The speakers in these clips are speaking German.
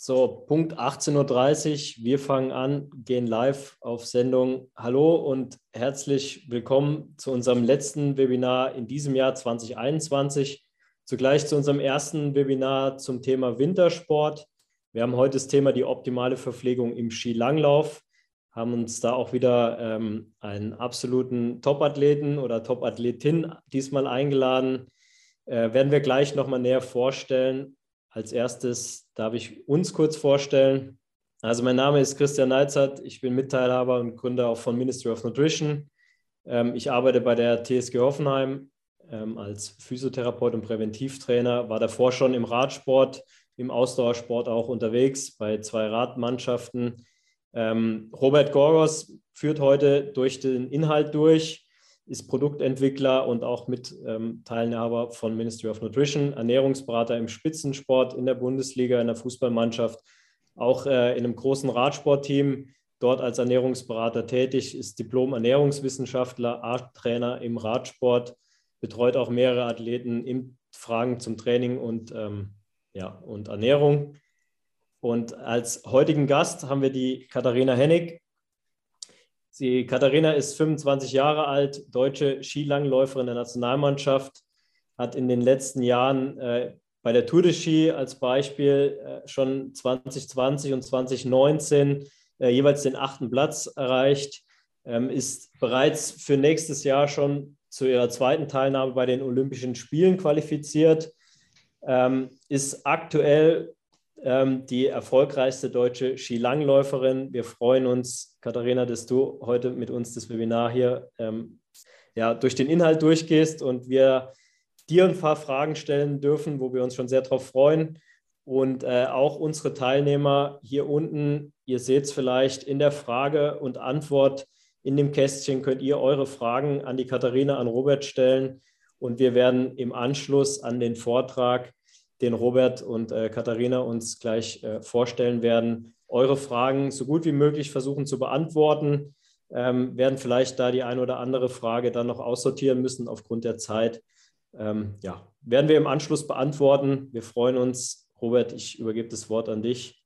So, Punkt 18.30 Uhr. Wir fangen an, gehen live auf Sendung. Hallo und herzlich willkommen zu unserem letzten Webinar in diesem Jahr 2021. Zugleich zu unserem ersten Webinar zum Thema Wintersport. Wir haben heute das Thema die optimale Verpflegung im Skilanglauf. Haben uns da auch wieder ähm, einen absoluten Topathleten oder Topathletin diesmal eingeladen. Äh, werden wir gleich nochmal näher vorstellen. Als erstes darf ich uns kurz vorstellen. Also mein Name ist Christian Neizert, ich bin Mitteilhaber und Gründer auch von Ministry of Nutrition. Ähm, ich arbeite bei der TSG Hoffenheim ähm, als Physiotherapeut und Präventivtrainer, war davor schon im Radsport, im Ausdauersport auch unterwegs bei zwei Radmannschaften. Ähm, Robert Gorgos führt heute durch den Inhalt durch ist Produktentwickler und auch mit ähm, Teilhaber von Ministry of Nutrition, Ernährungsberater im Spitzensport in der Bundesliga, in der Fußballmannschaft, auch äh, in einem großen Radsportteam, dort als Ernährungsberater tätig, ist Diplom-Ernährungswissenschaftler, Art-Trainer im Radsport, betreut auch mehrere Athleten in Fragen zum Training und, ähm, ja, und Ernährung. Und als heutigen Gast haben wir die Katharina Hennig, Sie, Katharina ist 25 Jahre alt, deutsche Skilangläuferin der Nationalmannschaft, hat in den letzten Jahren äh, bei der Tour de Ski als Beispiel äh, schon 2020 und 2019 äh, jeweils den achten Platz erreicht, ähm, ist bereits für nächstes Jahr schon zu ihrer zweiten Teilnahme bei den Olympischen Spielen qualifiziert, ähm, ist aktuell die erfolgreichste deutsche Skilangläuferin. Wir freuen uns, Katharina, dass du heute mit uns das Webinar hier ähm, ja, durch den Inhalt durchgehst und wir dir ein paar Fragen stellen dürfen, wo wir uns schon sehr darauf freuen. Und äh, auch unsere Teilnehmer hier unten, ihr seht es vielleicht in der Frage und Antwort in dem Kästchen, könnt ihr eure Fragen an die Katharina, an Robert stellen. Und wir werden im Anschluss an den Vortrag den Robert und äh, Katharina uns gleich äh, vorstellen werden, eure Fragen so gut wie möglich versuchen zu beantworten. Ähm, werden vielleicht da die eine oder andere Frage dann noch aussortieren müssen aufgrund der Zeit. Ähm, ja, werden wir im Anschluss beantworten. Wir freuen uns. Robert, ich übergebe das Wort an dich.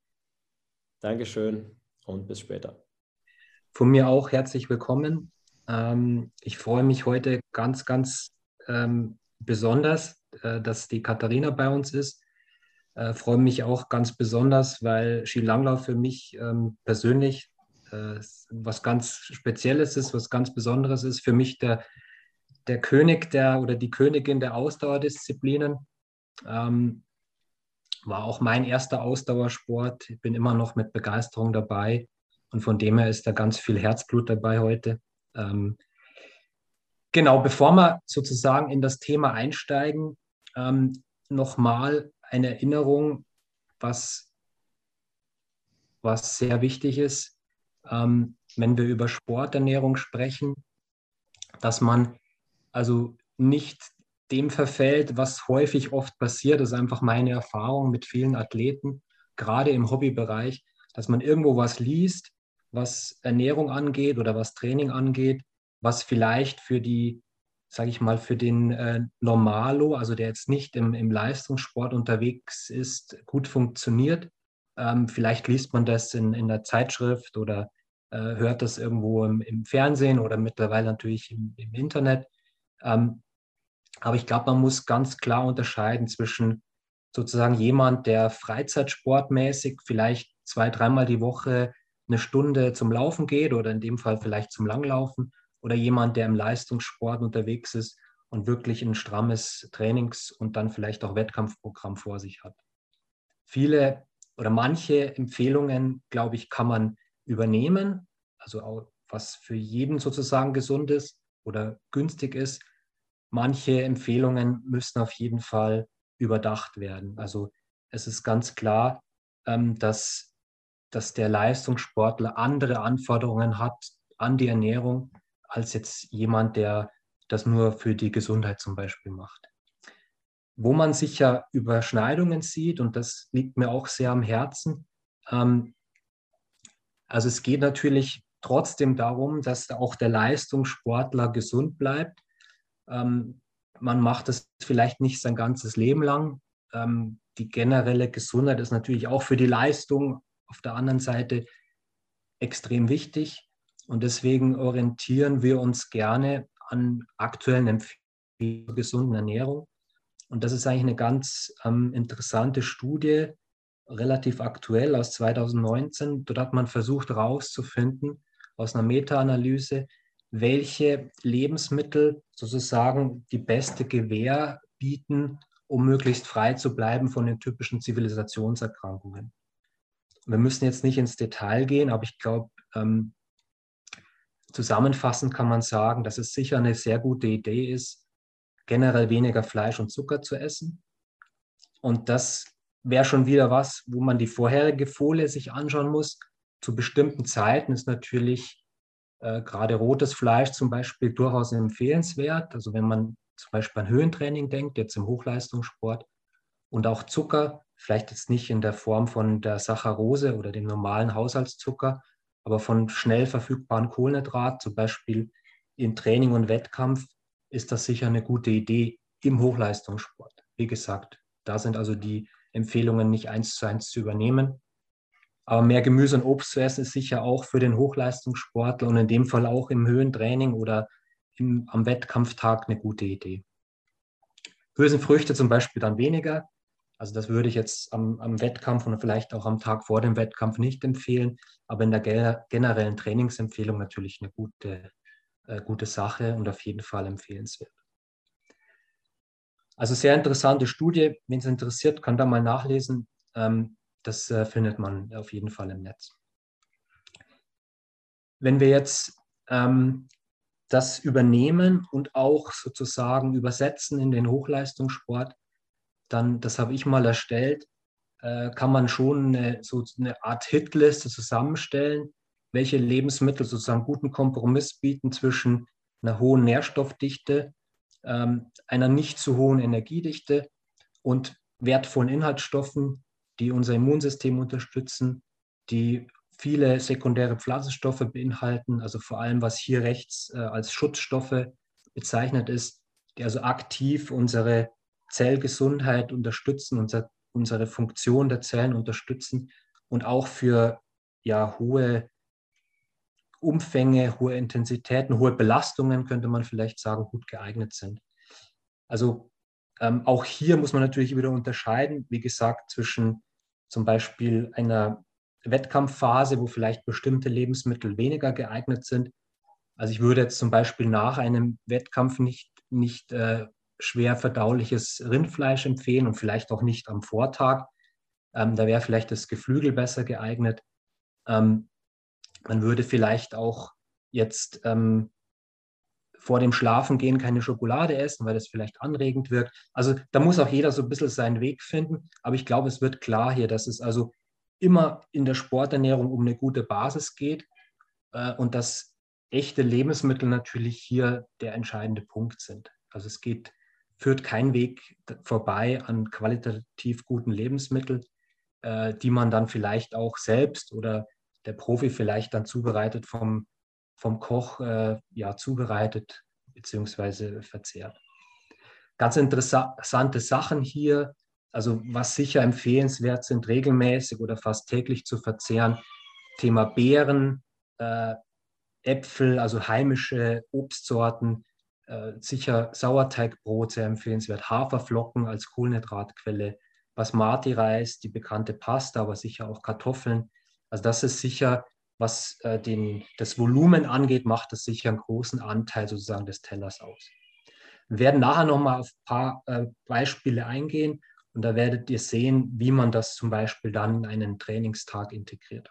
Dankeschön und bis später. Von mir auch herzlich willkommen. Ähm, ich freue mich heute ganz, ganz ähm, besonders, dass die Katharina bei uns ist. Äh, freue mich auch ganz besonders, weil Skilanglauf für mich ähm, persönlich äh, was ganz Spezielles ist, was ganz Besonderes ist. Für mich der, der König der oder die Königin der Ausdauerdisziplinen. Ähm, war auch mein erster Ausdauersport. Ich bin immer noch mit Begeisterung dabei und von dem her ist da ganz viel Herzblut dabei heute. Ähm, genau, bevor wir sozusagen in das Thema einsteigen, ähm, nochmal eine Erinnerung, was, was sehr wichtig ist, ähm, wenn wir über Sporternährung sprechen, dass man also nicht dem verfällt, was häufig oft passiert, das ist einfach meine Erfahrung mit vielen Athleten, gerade im Hobbybereich, dass man irgendwo was liest, was Ernährung angeht oder was Training angeht, was vielleicht für die sage ich mal, für den äh, Normalo, also der jetzt nicht im, im Leistungssport unterwegs ist, gut funktioniert. Ähm, vielleicht liest man das in, in der Zeitschrift oder äh, hört das irgendwo im, im, Fernsehen oder mittlerweile natürlich im, im Internet. Ähm, aber ich glaube, man muss ganz klar unterscheiden zwischen sozusagen jemand, der freizeitsportmäßig vielleicht zwei, dreimal die Woche eine Stunde zum Laufen geht oder in dem Fall vielleicht zum Langlaufen oder jemand, der im Leistungssport unterwegs ist und wirklich ein strammes Trainings- und dann vielleicht auch Wettkampfprogramm vor sich hat. Viele oder manche Empfehlungen, glaube ich, kann man übernehmen, also auch was für jeden sozusagen gesund ist oder günstig ist. Manche Empfehlungen müssen auf jeden Fall überdacht werden. Also es ist ganz klar, ähm, dass, dass der Leistungssportler andere Anforderungen hat an die Ernährung als jetzt jemand, der das nur für die Gesundheit zum Beispiel macht. Wo man sicher Überschneidungen sieht, und das liegt mir auch sehr am Herzen, ähm, also es geht natürlich trotzdem darum, dass auch der Leistungssportler gesund bleibt. Ähm, man macht das vielleicht nicht sein ganzes Leben lang, ähm, die generelle Gesundheit ist natürlich auch für die Leistung auf der anderen Seite extrem wichtig. Und deswegen orientieren wir uns gerne an aktuellen Empfehlungen zur gesunden Ernährung. Und das ist eigentlich eine ganz ähm, interessante Studie, relativ aktuell aus 2019. Dort hat man versucht herauszufinden aus einer Meta-Analyse, welche Lebensmittel sozusagen die beste Gewähr bieten, um möglichst frei zu bleiben von den typischen Zivilisationserkrankungen. Wir müssen jetzt nicht ins Detail gehen, aber ich glaube, ähm, zusammenfassend kann man sagen, dass es sicher eine sehr gute Idee ist, generell weniger Fleisch und Zucker zu essen. Und das wäre schon wieder was, wo man die vorherige Folie sich anschauen muss. Zu bestimmten Zeiten ist natürlich äh, gerade rotes Fleisch zum Beispiel durchaus empfehlenswert. Also wenn man zum Beispiel an Höhentraining denkt, jetzt im Hochleistungssport und auch Zucker, vielleicht jetzt nicht in der Form von der Saccharose oder dem normalen Haushaltszucker, aber von schnell verfügbaren Kohlenhydrat, zum Beispiel in Training und Wettkampf, ist das sicher eine gute Idee im Hochleistungssport. Wie gesagt, da sind also die Empfehlungen nicht eins zu eins zu übernehmen. Aber mehr Gemüse und Obst zu essen ist sicher auch für den Hochleistungssportler und in dem Fall auch im Höhentraining oder im, am Wettkampftag eine gute Idee. Hülsenfrüchte zum Beispiel dann weniger. Also das würde ich jetzt am, am, Wettkampf und vielleicht auch am Tag vor dem Wettkampf nicht empfehlen, aber in der generellen Trainingsempfehlung natürlich eine gute, äh, gute Sache und auf jeden Fall empfehlenswert. Also sehr interessante Studie. Wen es interessiert, kann da mal nachlesen. Ähm, das äh, findet man auf jeden Fall im Netz. Wenn wir jetzt ähm, das übernehmen und auch sozusagen übersetzen in den Hochleistungssport, dann, das habe ich mal erstellt, äh, kann man schon eine, so eine Art Hitliste zusammenstellen, welche Lebensmittel sozusagen guten Kompromiss bieten zwischen einer hohen Nährstoffdichte, ähm, einer nicht zu hohen Energiedichte und wertvollen Inhaltsstoffen, die unser Immunsystem unterstützen, die viele sekundäre Pflanzenstoffe beinhalten, also vor allem was hier rechts äh, als Schutzstoffe bezeichnet ist, die also aktiv unsere Zellgesundheit unterstützen, unser, unsere Funktion der Zellen unterstützen und auch für ja, hohe Umfänge, hohe Intensitäten, hohe Belastungen, könnte man vielleicht sagen, gut geeignet sind. Also ähm, auch hier muss man natürlich wieder unterscheiden, wie gesagt, zwischen zum Beispiel einer Wettkampfphase, wo vielleicht bestimmte Lebensmittel weniger geeignet sind. Also ich würde jetzt zum Beispiel nach einem Wettkampf nicht, nicht äh, schwer verdauliches Rindfleisch empfehlen und vielleicht auch nicht am Vortag. Ähm, da wäre vielleicht das Geflügel besser geeignet. Ähm, man würde vielleicht auch jetzt ähm, vor dem Schlafengehen keine Schokolade essen, weil das vielleicht anregend wirkt. Also da muss auch jeder so ein bisschen seinen Weg finden. Aber ich glaube, es wird klar hier, dass es also immer in der Sporternährung um eine gute Basis geht äh, und dass echte Lebensmittel natürlich hier der entscheidende Punkt sind. Also es geht, führt kein Weg vorbei an qualitativ guten Lebensmitteln, äh, die man dann vielleicht auch selbst oder der Profi vielleicht dann zubereitet vom, vom Koch äh, ja, zubereitet bzw. verzehrt. Ganz interessante Sachen hier, also was sicher empfehlenswert sind, regelmäßig oder fast täglich zu verzehren. Thema Beeren, äh, Äpfel, also heimische Obstsorten, sicher Sauerteigbrot sehr empfehlenswert, Haferflocken als Kohlenhydratquelle, Basmati-Reis, die bekannte Pasta, aber sicher auch Kartoffeln, also das ist sicher, was äh, den, das Volumen angeht, macht das sicher einen großen Anteil sozusagen des Tellers aus. Wir werden nachher nochmal auf ein paar äh, Beispiele eingehen und da werdet ihr sehen, wie man das zum Beispiel dann in einen Trainingstag integriert.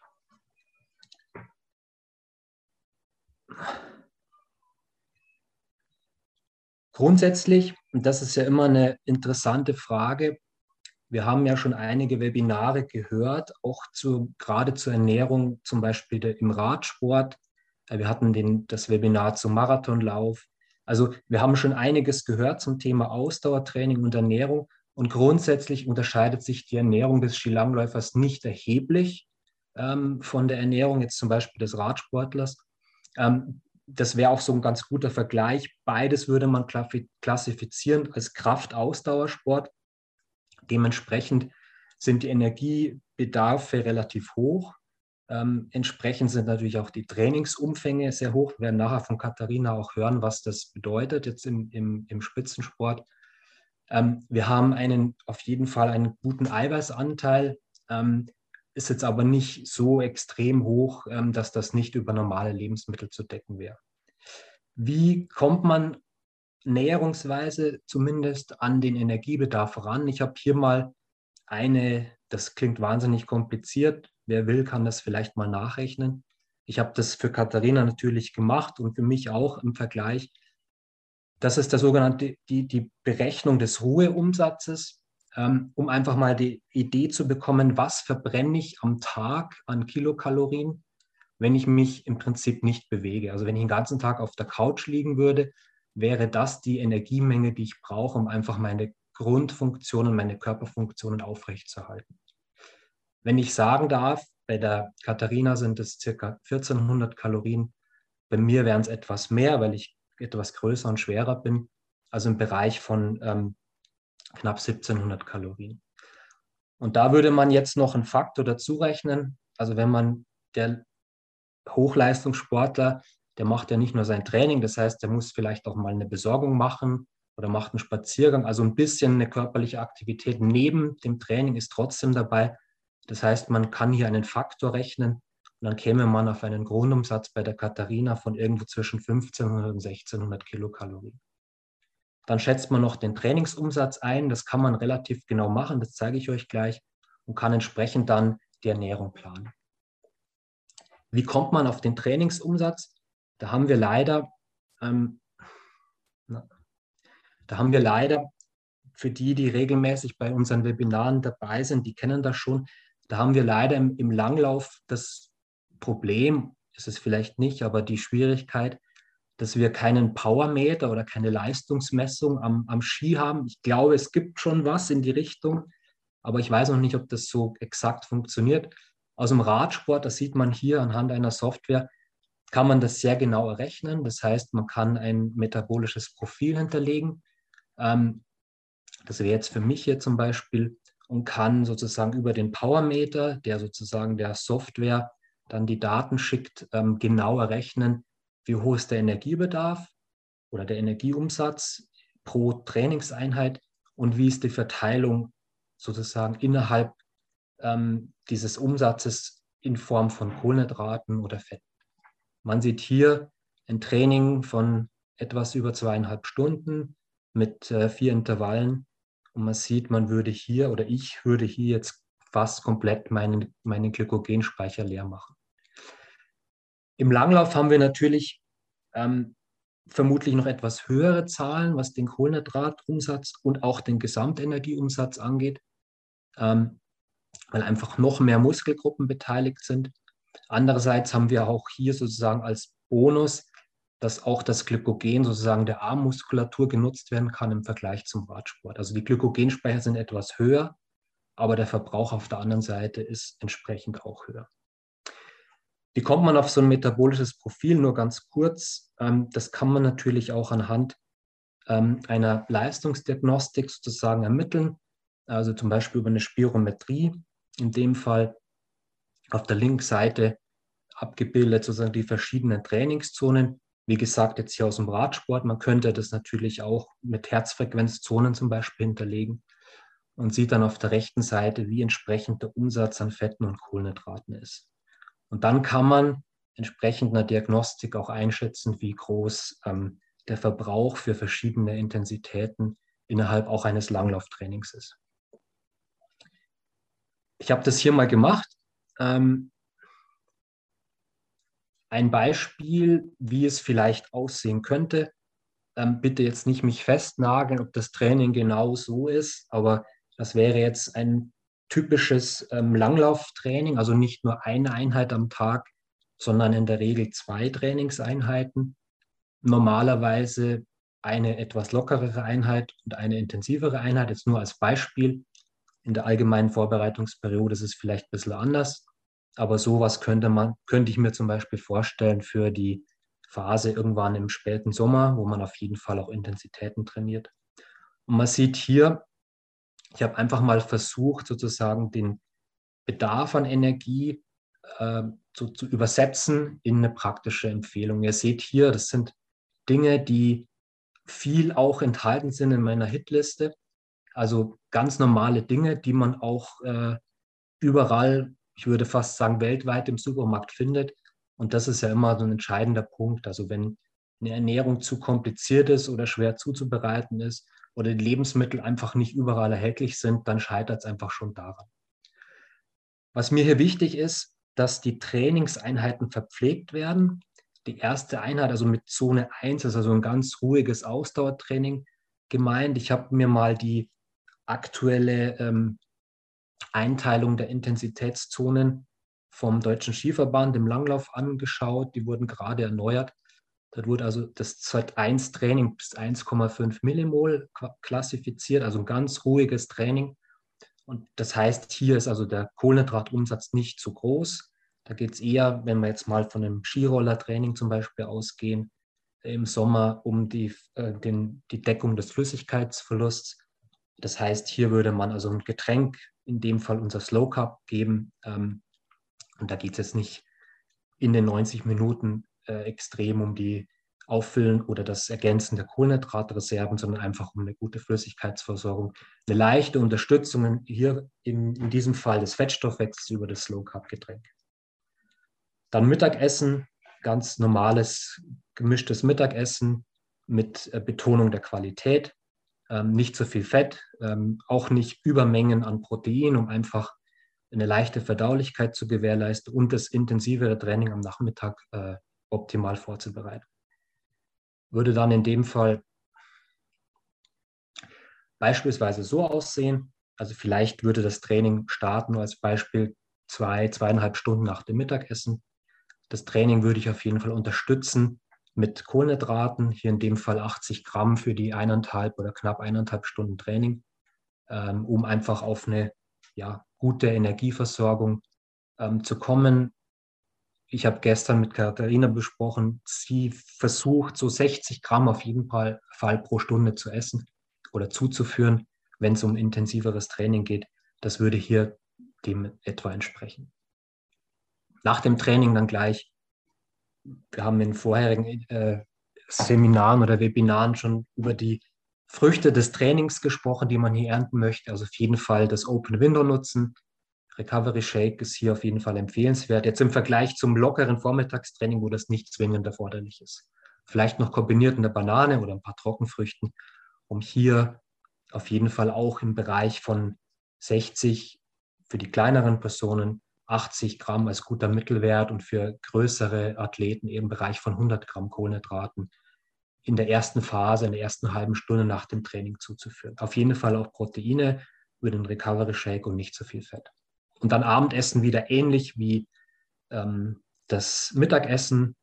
Grundsätzlich, und das ist ja immer eine interessante Frage, wir haben ja schon einige Webinare gehört, auch zu, gerade zur Ernährung, zum Beispiel im Radsport. Äh, wir hatten den, das Webinar zum Marathonlauf. Also wir haben schon einiges gehört zum Thema Ausdauertraining und Ernährung. Und grundsätzlich unterscheidet sich die Ernährung des Skilangläufers nicht erheblich ähm, von der Ernährung jetzt zum Beispiel des Radsportlers. Ähm, das wäre auch so ein ganz guter Vergleich. Beides würde man klassifizieren als Kraftausdauersport Dementsprechend sind die Energiebedarfe relativ hoch. Ähm, entsprechend sind natürlich auch die Trainingsumfänge sehr hoch. Wir werden nachher von Katharina auch hören, was das bedeutet jetzt im, im, im Spitzensport. Ähm, wir haben einen, auf jeden Fall einen guten Eiweißanteil, ähm, ist jetzt aber nicht so extrem hoch, ähm, dass das nicht über normale Lebensmittel zu decken wäre. Wie kommt man näherungsweise zumindest an den Energiebedarf ran? Ich habe hier mal eine, das klingt wahnsinnig kompliziert, wer will, kann das vielleicht mal nachrechnen. Ich habe das für Katharina natürlich gemacht und für mich auch im Vergleich. Das ist der sogenannte, die, die Berechnung des Ruheumsatzes, um einfach mal die Idee zu bekommen, was verbrenne ich am Tag an Kilokalorien, wenn ich mich im Prinzip nicht bewege. Also wenn ich den ganzen Tag auf der Couch liegen würde, wäre das die Energiemenge, die ich brauche, um einfach meine Grundfunktionen, meine Körperfunktionen aufrechtzuerhalten. Wenn ich sagen darf, bei der Katharina sind es circa 1400 Kalorien, bei mir wären es etwas mehr, weil ich etwas größer und schwerer bin, also im Bereich von ähm, knapp 1700 Kalorien. Und da würde man jetzt noch einen Faktor dazu rechnen. Also wenn man der Hochleistungssportler, der macht ja nicht nur sein Training, das heißt, der muss vielleicht auch mal eine Besorgung machen oder macht einen Spaziergang. Also ein bisschen eine körperliche Aktivität neben dem Training ist trotzdem dabei. Das heißt, man kann hier einen Faktor rechnen und dann käme man auf einen Grundumsatz bei der Katharina von irgendwo zwischen 1500 und 1600 Kilokalorien. Dann schätzt man noch den Trainingsumsatz ein. Das kann man relativ genau machen, das zeige ich euch gleich und kann entsprechend dann die Ernährung planen. Wie kommt man auf den Trainingsumsatz? Da haben wir leider, ähm, da haben wir leider für die, die regelmäßig bei unseren Webinaren dabei sind, die kennen das schon. Da haben wir leider im, im Langlauf das Problem ist es vielleicht nicht, aber die Schwierigkeit, dass wir keinen Powermeter oder keine Leistungsmessung am, am Ski haben. Ich glaube, es gibt schon was in die Richtung, aber ich weiß noch nicht, ob das so exakt funktioniert. Aus dem Radsport, das sieht man hier anhand einer Software, kann man das sehr genau errechnen. Das heißt, man kann ein metabolisches Profil hinterlegen. Ähm, das wäre jetzt für mich hier zum Beispiel und kann sozusagen über den Powermeter, der sozusagen der Software dann die Daten schickt, ähm, genau errechnen, wie hoch ist der Energiebedarf oder der Energieumsatz pro Trainingseinheit und wie ist die Verteilung sozusagen innerhalb ähm, dieses Umsatzes in Form von Kohlenhydraten oder Fett. Man sieht hier ein Training von etwas über zweieinhalb Stunden mit äh, vier Intervallen und man sieht, man würde hier oder ich würde hier jetzt fast komplett meinen, meinen Glykogenspeicher leer machen. Im Langlauf haben wir natürlich ähm, vermutlich noch etwas höhere Zahlen, was den Kohlenhydratumsatz und auch den Gesamtenergieumsatz angeht, ähm, weil einfach noch mehr Muskelgruppen beteiligt sind. Andererseits haben wir auch hier sozusagen als Bonus, dass auch das Glykogen sozusagen der Armmuskulatur genutzt werden kann im Vergleich zum Radsport. Also die Glykogenspeicher sind etwas höher, aber der Verbrauch auf der anderen Seite ist entsprechend auch höher. Wie kommt man auf so ein metabolisches Profil? Nur ganz kurz. Ähm, das kann man natürlich auch anhand ähm, einer Leistungsdiagnostik sozusagen ermitteln. Also zum Beispiel über eine Spirometrie. In dem Fall auf der linken Seite abgebildet sozusagen die verschiedenen Trainingszonen. Wie gesagt, jetzt hier aus dem Radsport. Man könnte das natürlich auch mit Herzfrequenzzonen zum Beispiel hinterlegen und sieht dann auf der rechten Seite, wie entsprechend der Umsatz an Fetten und Kohlenhydraten ist. Und dann kann man entsprechend einer Diagnostik auch einschätzen, wie groß ähm, der Verbrauch für verschiedene Intensitäten innerhalb auch eines Langlauftrainings ist. Ich habe das hier mal gemacht. Ähm, ein Beispiel, wie es vielleicht aussehen könnte. Ähm, bitte jetzt nicht mich festnageln, ob das Training genau so ist, aber das wäre jetzt ein typisches ähm, Langlauftraining, also nicht nur eine Einheit am Tag, sondern in der Regel zwei Trainingseinheiten. Normalerweise eine etwas lockerere Einheit und eine intensivere Einheit, jetzt nur als Beispiel. In der allgemeinen Vorbereitungsperiode ist es vielleicht ein bisschen anders, aber sowas könnte man, könnte ich mir zum Beispiel vorstellen für die Phase irgendwann im späten Sommer, wo man auf jeden Fall auch Intensitäten trainiert. Und man sieht hier ich habe einfach mal versucht, sozusagen den Bedarf an Energie äh, so zu übersetzen in eine praktische Empfehlung. Ihr seht hier, das sind Dinge, die viel auch enthalten sind in meiner Hitliste. Also ganz normale Dinge, die man auch äh, überall, ich würde fast sagen, weltweit im Supermarkt findet. Und das ist ja immer so ein entscheidender Punkt. Also wenn eine Ernährung zu kompliziert ist oder schwer zuzubereiten ist oder die Lebensmittel einfach nicht überall erhältlich sind, dann scheitert es einfach schon daran. Was mir hier wichtig ist, dass die Trainingseinheiten verpflegt werden. Die erste Einheit, also mit Zone 1, ist also ein ganz ruhiges Ausdauertraining gemeint. Ich habe mir mal die aktuelle ähm, Einteilung der Intensitätszonen vom Deutschen Skiverband im Langlauf angeschaut. Die wurden gerade erneuert. Dort wurde also das Z1-Training bis 1,5 Millimol klassifiziert, also ein ganz ruhiges Training. Und das heißt, hier ist also der Kohlenhydratumsatz nicht zu groß. Da geht es eher, wenn wir jetzt mal von einem Skiroller-Training zum Beispiel ausgehen, im Sommer um die, äh, den, die Deckung des Flüssigkeitsverlusts. Das heißt, hier würde man also ein Getränk, in dem Fall unser Slow Cup, geben. Ähm, und da geht es jetzt nicht in den 90 Minuten äh, extrem um die Auffüllen oder das Ergänzen der Kohlenhydratreserven, sondern einfach um eine gute Flüssigkeitsversorgung. Eine leichte Unterstützung hier in, in diesem Fall des Fettstoffwechsels über das Slow Carb Getränk. Dann Mittagessen, ganz normales gemischtes Mittagessen mit äh, Betonung der Qualität, ähm, nicht zu viel Fett, ähm, auch nicht Übermengen an Protein, um einfach eine leichte Verdaulichkeit zu gewährleisten und das intensivere Training am Nachmittag äh, optimal vorzubereiten. Würde dann in dem Fall beispielsweise so aussehen, also vielleicht würde das Training starten, als Beispiel zwei, zweieinhalb Stunden nach dem Mittagessen. Das Training würde ich auf jeden Fall unterstützen mit Kohlenhydraten, hier in dem Fall 80 Gramm für die eineinhalb oder knapp eineinhalb Stunden Training, ähm, um einfach auf eine ja, gute Energieversorgung ähm, zu kommen. Ich habe gestern mit Katharina besprochen, sie versucht so 60 Gramm auf jeden Fall, Fall pro Stunde zu essen oder zuzuführen, wenn es um intensiveres Training geht. Das würde hier dem etwa entsprechen nach dem Training dann gleich, wir haben in vorherigen äh, Seminaren oder Webinaren schon über die Früchte des Trainings gesprochen, die man hier ernten möchte. Also auf jeden Fall das Open Window nutzen. Recovery Shake ist hier auf jeden Fall empfehlenswert. Jetzt im Vergleich zum lockeren Vormittagstraining, wo das nicht zwingend erforderlich ist. Vielleicht noch kombiniert in der Banane oder ein paar Trockenfrüchten, um hier auf jeden Fall auch im Bereich von 60 für die kleineren Personen 80 Gramm als guter Mittelwert und für größere Athleten eben im Bereich von 100 Gramm Kohlenhydraten in der ersten Phase, in der ersten halben Stunde nach dem Training zuzuführen. Auf jeden Fall auch Proteine über den Recovery Shake und nicht zu viel Fett. Und dann Abendessen wieder ähnlich wie ähm, das Mittagessen,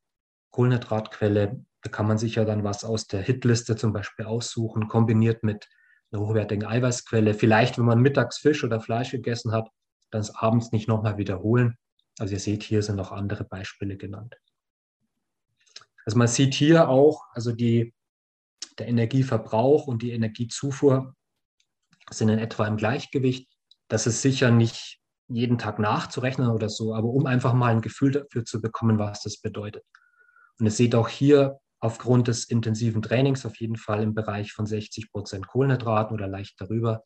Kohlenhydratquelle. Da kann man sich ja dann was aus der Hitliste zum Beispiel aussuchen, kombiniert mit einer hochwertigen Eiweißquelle. Vielleicht, wenn man mittags Fisch oder Fleisch gegessen hat, dann es abends nicht nochmal wiederholen. Also ihr seht, hier sind noch andere Beispiele genannt. Also man sieht hier auch, also die, der Energieverbrauch und die Energiezufuhr sind in etwa im Gleichgewicht. Das ist sicher nicht jeden Tag nachzurechnen oder so, aber um einfach mal ein Gefühl dafür zu bekommen, was das bedeutet. Und ihr seht auch hier aufgrund des intensiven Trainings auf jeden Fall im Bereich von 60 Prozent Kohlenhydraten oder leicht darüber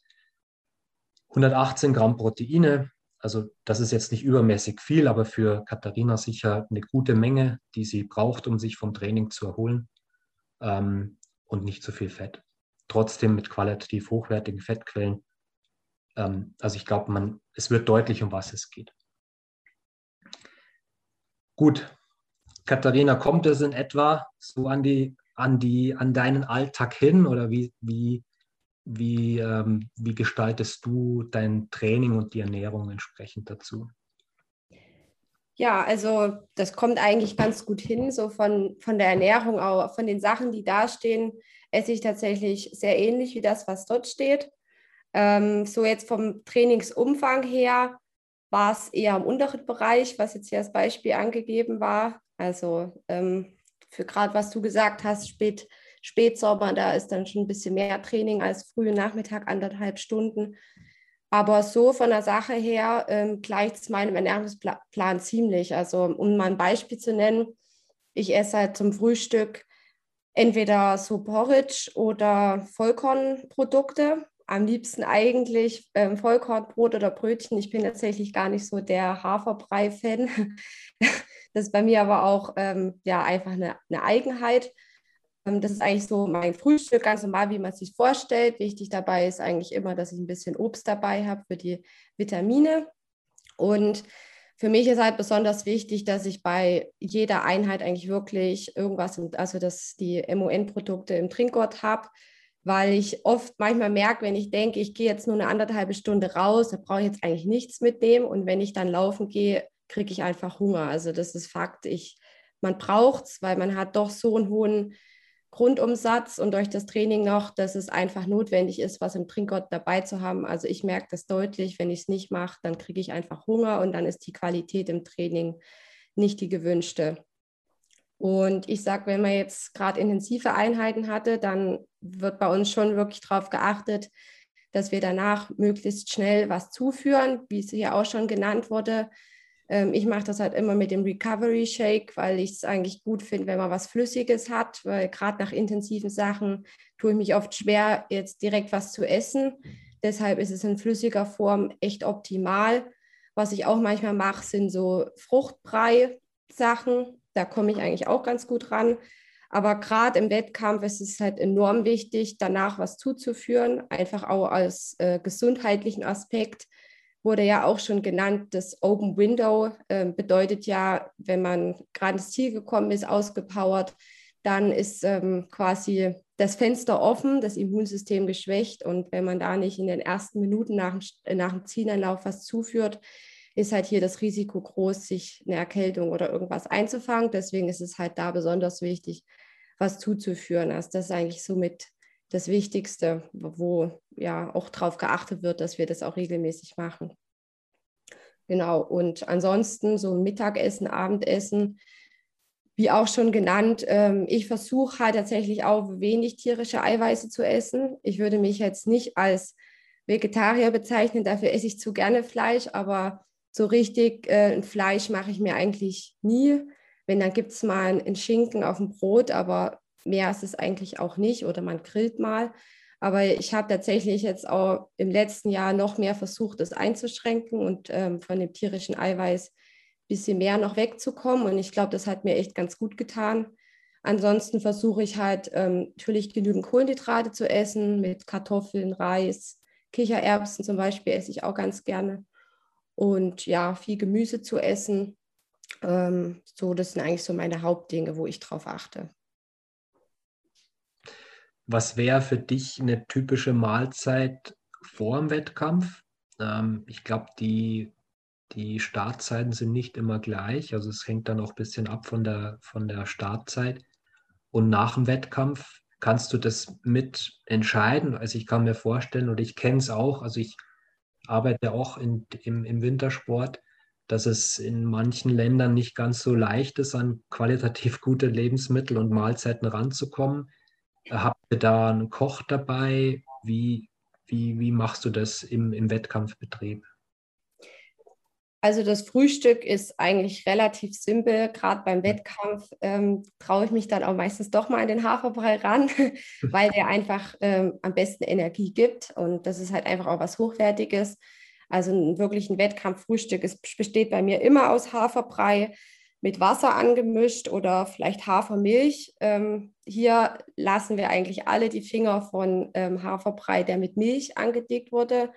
118 Gramm Proteine. Also das ist jetzt nicht übermäßig viel, aber für Katharina sicher eine gute Menge, die sie braucht, um sich vom Training zu erholen. Ähm, und nicht zu viel Fett. Trotzdem mit qualitativ hochwertigen Fettquellen. Ähm, also ich glaube, es wird deutlich, um was es geht. Gut, Katharina, kommt es in etwa so an die, an die, an deinen Alltag hin oder wie, wie wie, ähm, wie gestaltest du dein Training und die Ernährung entsprechend dazu? Ja, also das kommt eigentlich ganz gut hin, so von, von der Ernährung, auch von den Sachen, die da stehen, esse ich tatsächlich sehr ähnlich wie das, was dort steht. Ähm, so jetzt vom Trainingsumfang her war es eher im unteren Bereich, was jetzt hier als Beispiel angegeben war. Also ähm, für gerade was du gesagt hast, spät Spätsommer, da ist dann schon ein bisschen mehr Training als frühen Nachmittag, anderthalb Stunden. Aber so von der Sache her ähm, gleicht es meinem Ernährungsplan ziemlich. Also um mal ein Beispiel zu nennen, ich esse halt zum Frühstück entweder so Porridge oder Vollkornprodukte. Am liebsten eigentlich ähm, Vollkornbrot oder Brötchen. Ich bin tatsächlich gar nicht so der Haferbrei-Fan. das ist bei mir aber auch ähm, ja, einfach eine, eine Eigenheit. Ähm, das ist eigentlich so mein Frühstück, ganz normal, wie man es sich vorstellt. Wichtig dabei ist eigentlich immer, dass ich ein bisschen Obst dabei habe für die Vitamine. Und für mich ist halt besonders wichtig, dass ich bei jeder Einheit eigentlich wirklich irgendwas, also dass die MON-Produkte im Trinkgurt habe, weil ich oft manchmal merke, wenn ich denke, ich gehe jetzt nur eine anderthalbe Stunde raus, da brauche ich jetzt eigentlich nichts mitnehmen und wenn ich dann laufen gehe, kriege ich einfach Hunger. Also das ist Fakt. Ich, man braucht es, weil man hat doch so einen hohen Grundumsatz und durch das Training noch, dass es einfach notwendig ist, was im Trinkgott dabei zu haben. Also ich merke das deutlich, wenn ich es nicht mache, dann kriege ich einfach Hunger und dann ist die Qualität im Training nicht die gewünschte. Und ich sage, wenn man jetzt gerade intensive Einheiten hatte, dann wird bei uns schon wirklich darauf geachtet, dass wir danach möglichst schnell was zuführen, wie es hier auch schon genannt wurde. Ähm, ich mache das halt immer mit dem Recovery Shake, weil ich es eigentlich gut finde, wenn man was Flüssiges hat, weil gerade nach intensiven Sachen tue ich mich oft schwer, jetzt direkt was zu essen. Deshalb ist es in flüssiger Form echt optimal. Was ich auch manchmal mache, sind so Fruchtbrei-Sachen. Da komme ich eigentlich auch ganz gut ran. Aber gerade im Wettkampf ist es halt enorm wichtig, danach was zuzuführen, einfach auch als äh, gesundheitlichen Aspekt wurde ja auch schon genannt, das Open Window äh, bedeutet ja, wenn man gerade ins Ziel gekommen ist, ausgepowert, dann ist ähm, quasi das Fenster offen, das Immunsystem geschwächt und wenn man da nicht in den ersten Minuten nach, nach dem Zielanlauf was zuführt, ist halt hier das Risiko groß, sich eine Erkältung oder irgendwas einzufangen. Deswegen ist es halt da besonders wichtig, was zuzuführen. Also das ist eigentlich somit das Wichtigste, wo ja auch darauf geachtet wird, dass wir das auch regelmäßig machen. Genau, und ansonsten so Mittagessen, Abendessen, wie auch schon genannt, ähm, ich versuche halt tatsächlich auch wenig tierische Eiweiße zu essen. Ich würde mich jetzt nicht als Vegetarier bezeichnen, dafür esse ich zu gerne Fleisch, aber so richtig äh, ein Fleisch mache ich mir eigentlich nie. Wenn, dann gibt es mal einen Schinken auf dem Brot, aber mehr ist es eigentlich auch nicht oder man grillt mal. Aber ich habe tatsächlich jetzt auch im letzten Jahr noch mehr versucht, das einzuschränken und ähm, von dem tierischen Eiweiß ein bisschen mehr noch wegzukommen. Und ich glaube, das hat mir echt ganz gut getan. Ansonsten versuche ich halt ähm, natürlich genügend Kohlenhydrate zu essen mit Kartoffeln, Reis, Kichererbsen zum Beispiel esse ich auch ganz gerne. Und ja, viel Gemüse zu essen. Ähm, so, das sind eigentlich so meine Hauptdinge, wo ich drauf achte. Was wäre für dich eine typische Mahlzeit vor dem Wettkampf? Ähm, ich glaube, die, die Startzeiten sind nicht immer gleich. Also es hängt dann auch ein bisschen ab von der, von der Startzeit. Und nach dem Wettkampf kannst du das mit entscheiden. Also ich kann mir vorstellen, oder ich kenne es auch, also ich arbeite auch in, im, im Wintersport, dass es in manchen Ländern nicht ganz so leicht ist, an qualitativ gute Lebensmittel und Mahlzeiten ranzukommen. Habt ihr da einen Koch dabei? Wie, wie, wie machst du das im, im Wettkampfbetrieb? Also das Frühstück ist eigentlich relativ simpel. Gerade beim Wettkampf ähm, traue ich mich dann auch meistens doch mal an den Haferbrei ran, weil der einfach ähm, am besten Energie gibt. Und das ist halt einfach auch was Hochwertiges. Also ein, wirklich ein Wettkampffrühstück besteht bei mir immer aus Haferbrei mit Wasser angemischt oder vielleicht Hafermilch. Ähm, hier lassen wir eigentlich alle die Finger von ähm, Haferbrei, der mit Milch angedickt wurde,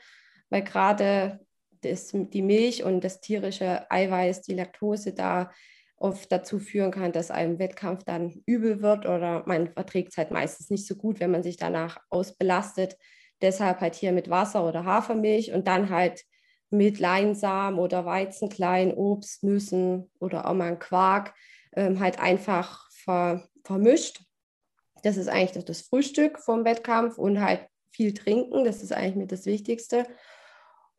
weil gerade die Milch und das tierische Eiweiß, die Laktose da oft dazu führen kann, dass einem Wettkampf dann übel wird oder man verträgt es halt meistens nicht so gut, wenn man sich danach ausbelastet. Deshalb halt hier mit Wasser oder Hafermilch und dann halt mit Leinsamen oder Weizenklein, Obst, Nüssen oder auch mal ein Quark ähm, halt einfach ver, vermischt. Das ist eigentlich das Frühstück vom Wettkampf und halt viel trinken, das ist eigentlich mit das Wichtigste.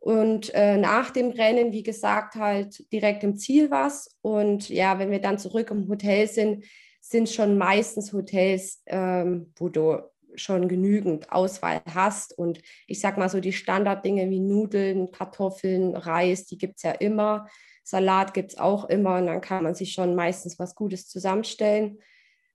Und äh, nach dem Rennen, wie gesagt, halt direkt im Ziel was. Und ja, wenn wir dann zurück im Hotel sind, sind schon meistens Hotels, ähm, wo du schon genügend Auswahl hast. Und ich sag mal so, die Standarddinge wie Nudeln, Kartoffeln, Reis, die gibt es ja immer. Salat gibt es auch immer und dann kann man sich schon meistens was Gutes zusammenstellen.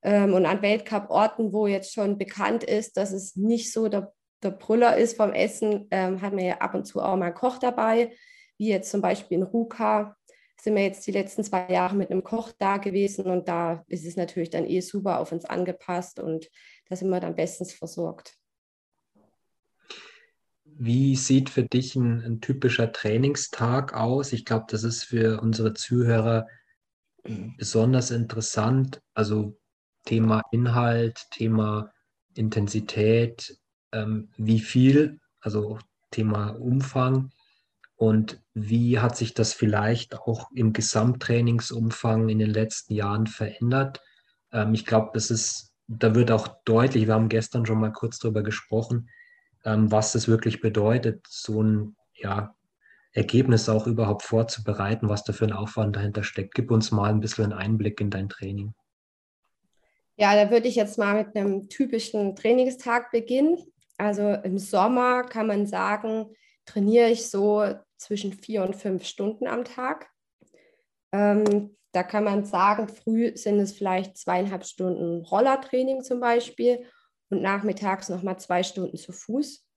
Ähm, und an Weltcup-Orten, wo jetzt schon bekannt ist, dass es nicht so der, der Brüller ist vom Essen, ähm, hat man ja ab und zu auch mal einen Koch dabei, wie jetzt zum Beispiel in Ruka sind wir jetzt die letzten zwei Jahre mit einem Koch da gewesen und da ist es natürlich dann eh super auf uns angepasst und da sind wir dann bestens versorgt. Wie sieht für dich ein, ein typischer Trainingstag aus? Ich glaube, das ist für unsere Zuhörer besonders interessant. Also Thema Inhalt, Thema Intensität, ähm, wie viel, also Thema Umfang und wie hat sich das vielleicht auch im Gesamttrainingsumfang in den letzten Jahren verändert? Ähm, ich glaube, das ist, da wird auch deutlich, wir haben gestern schon mal kurz darüber gesprochen, ähm, was es wirklich bedeutet, so ein ja, Ergebnis auch überhaupt vorzubereiten, was da für ein Aufwand dahinter steckt. Gib uns mal ein bisschen einen Einblick in dein Training. Ja, da würde ich jetzt mal mit einem typischen Trainingstag beginnen. Also im Sommer kann man sagen, trainiere ich so zwischen vier und fünf Stunden am Tag. Ähm, da kann man sagen, früh sind es vielleicht zweieinhalb Stunden Rollertraining zum Beispiel und nachmittags nochmal zwei Stunden zu Fuß.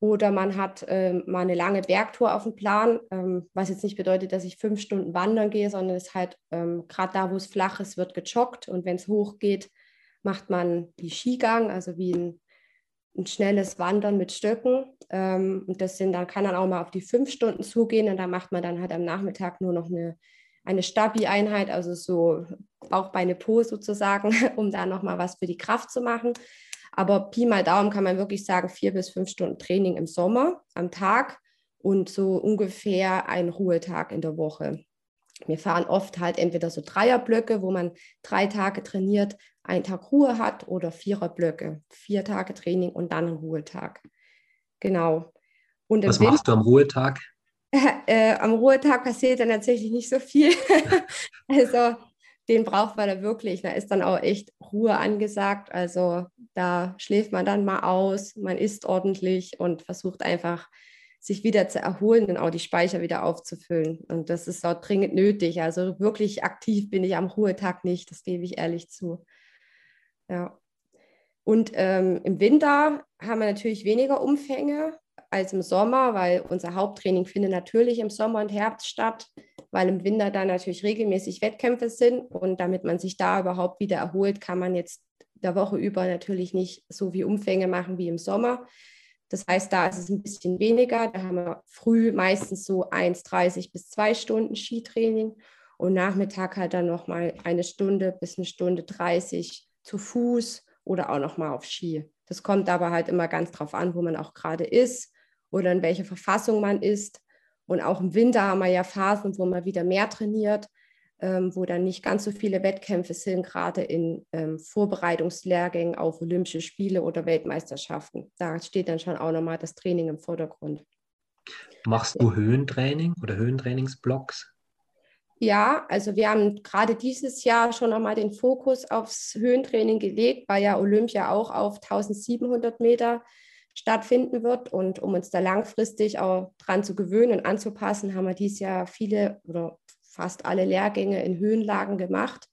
Oder man hat ähm, mal eine lange Bergtour auf dem Plan, ähm, was jetzt nicht bedeutet, dass ich fünf Stunden wandern gehe, sondern es ist halt ähm, gerade da, wo es flach ist, wird gejoggt und wenn es hoch geht, macht man die Skigang, also wie ein ein schnelles Wandern mit Stöcken. Ähm, und das sind, dann kann dann auch mal auf die fünf Stunden zugehen und da macht man dann halt am Nachmittag nur noch eine, eine Stabi-Einheit, also so Bauchbeine Po sozusagen, um da nochmal was für die Kraft zu machen. Aber Pi mal Daumen kann man wirklich sagen, vier bis fünf Stunden Training im Sommer am Tag und so ungefähr ein Ruhetag in der Woche. Wir fahren oft halt entweder so Dreierblöcke, wo man drei Tage trainiert, einen Tag Ruhe hat oder Viererblöcke, vier Tage Training und dann einen Ruhetag. Genau. Und Was machst Winter, du am Ruhetag? Äh, am Ruhetag passiert dann tatsächlich nicht so viel. also den braucht man da wirklich. Da ist dann auch echt Ruhe angesagt. Also da schläft man dann mal aus, man isst ordentlich und versucht einfach sich wieder zu erholen und auch die Speicher wieder aufzufüllen. Und das ist auch dringend nötig. Also wirklich aktiv bin ich am Ruhetag nicht, das gebe ich ehrlich zu. Ja. Und ähm, im Winter haben wir natürlich weniger Umfänge als im Sommer, weil unser Haupttraining findet natürlich im Sommer und Herbst statt, weil im Winter dann natürlich regelmäßig Wettkämpfe sind. Und damit man sich da überhaupt wieder erholt, kann man jetzt der Woche über natürlich nicht so wie Umfänge machen wie im Sommer. Das heißt, da ist es ein bisschen weniger. Da haben wir früh meistens so 1,30 bis 2 Stunden Skitraining und Nachmittag halt dann nochmal eine Stunde bis eine Stunde 30 zu Fuß oder auch nochmal auf Ski. Das kommt aber halt immer ganz drauf an, wo man auch gerade ist oder in welcher Verfassung man ist. Und auch im Winter haben wir ja Phasen, wo man wieder mehr trainiert ähm, wo dann nicht ganz so viele Wettkämpfe sind, gerade in ähm, Vorbereitungslehrgängen auf Olympische Spiele oder Weltmeisterschaften. Da steht dann schon auch nochmal das Training im Vordergrund. Machst du Höhentraining oder Höhentrainingsblocks? Ja, also wir haben gerade dieses Jahr schon nochmal den Fokus aufs Höhentraining gelegt, weil ja Olympia auch auf 1700 Meter stattfinden wird. Und um uns da langfristig auch dran zu gewöhnen und anzupassen, haben wir dieses Jahr viele oder fast alle Lehrgänge in Höhenlagen gemacht.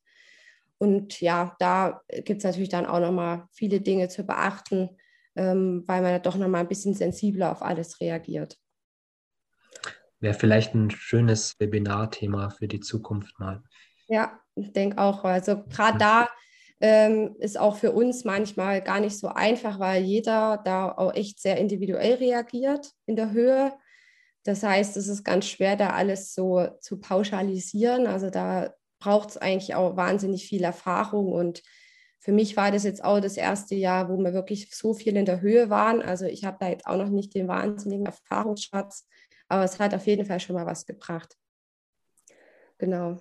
Und ja, da gibt es natürlich dann auch nochmal viele Dinge zu beachten, ähm, weil man doch nochmal ein bisschen sensibler auf alles reagiert. Wäre vielleicht ein schönes Webinarthema für die Zukunft mal. Ja, ich denke auch. Also gerade da ähm, ist auch für uns manchmal gar nicht so einfach, weil jeder da auch echt sehr individuell reagiert in der Höhe. Das heißt, es ist ganz schwer, da alles so zu pauschalisieren. Also da braucht es eigentlich auch wahnsinnig viel Erfahrung. Und für mich war das jetzt auch das erste Jahr, wo wir wirklich so viel in der Höhe waren. Also ich habe da jetzt auch noch nicht den wahnsinnigen Erfahrungsschatz, aber es hat auf jeden Fall schon mal was gebracht. Genau.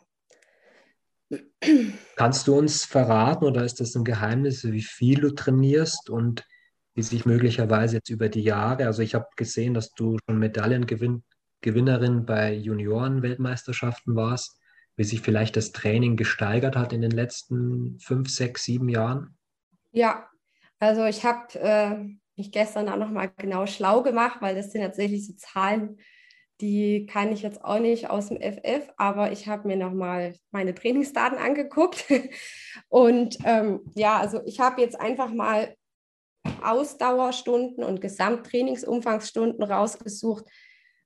Kannst du uns verraten oder ist das ein Geheimnis, wie viel du trainierst und die sich möglicherweise jetzt über die Jahre, also ich habe gesehen, dass du schon Medaillengewinnerin bei Junioren-Weltmeisterschaften warst. wie sich vielleicht das Training gesteigert hat in den letzten fünf, sechs, sieben Jahren? Ja, also ich habe äh, mich gestern auch nochmal genau schlau gemacht, weil das sind tatsächlich so Zahlen, die kann ich jetzt auch nicht aus dem FF, aber ich habe mir nochmal meine Trainingsdaten angeguckt. Und ähm, ja, also ich habe jetzt einfach mal Ausdauerstunden und Gesamttrainingsumfangsstunden rausgesucht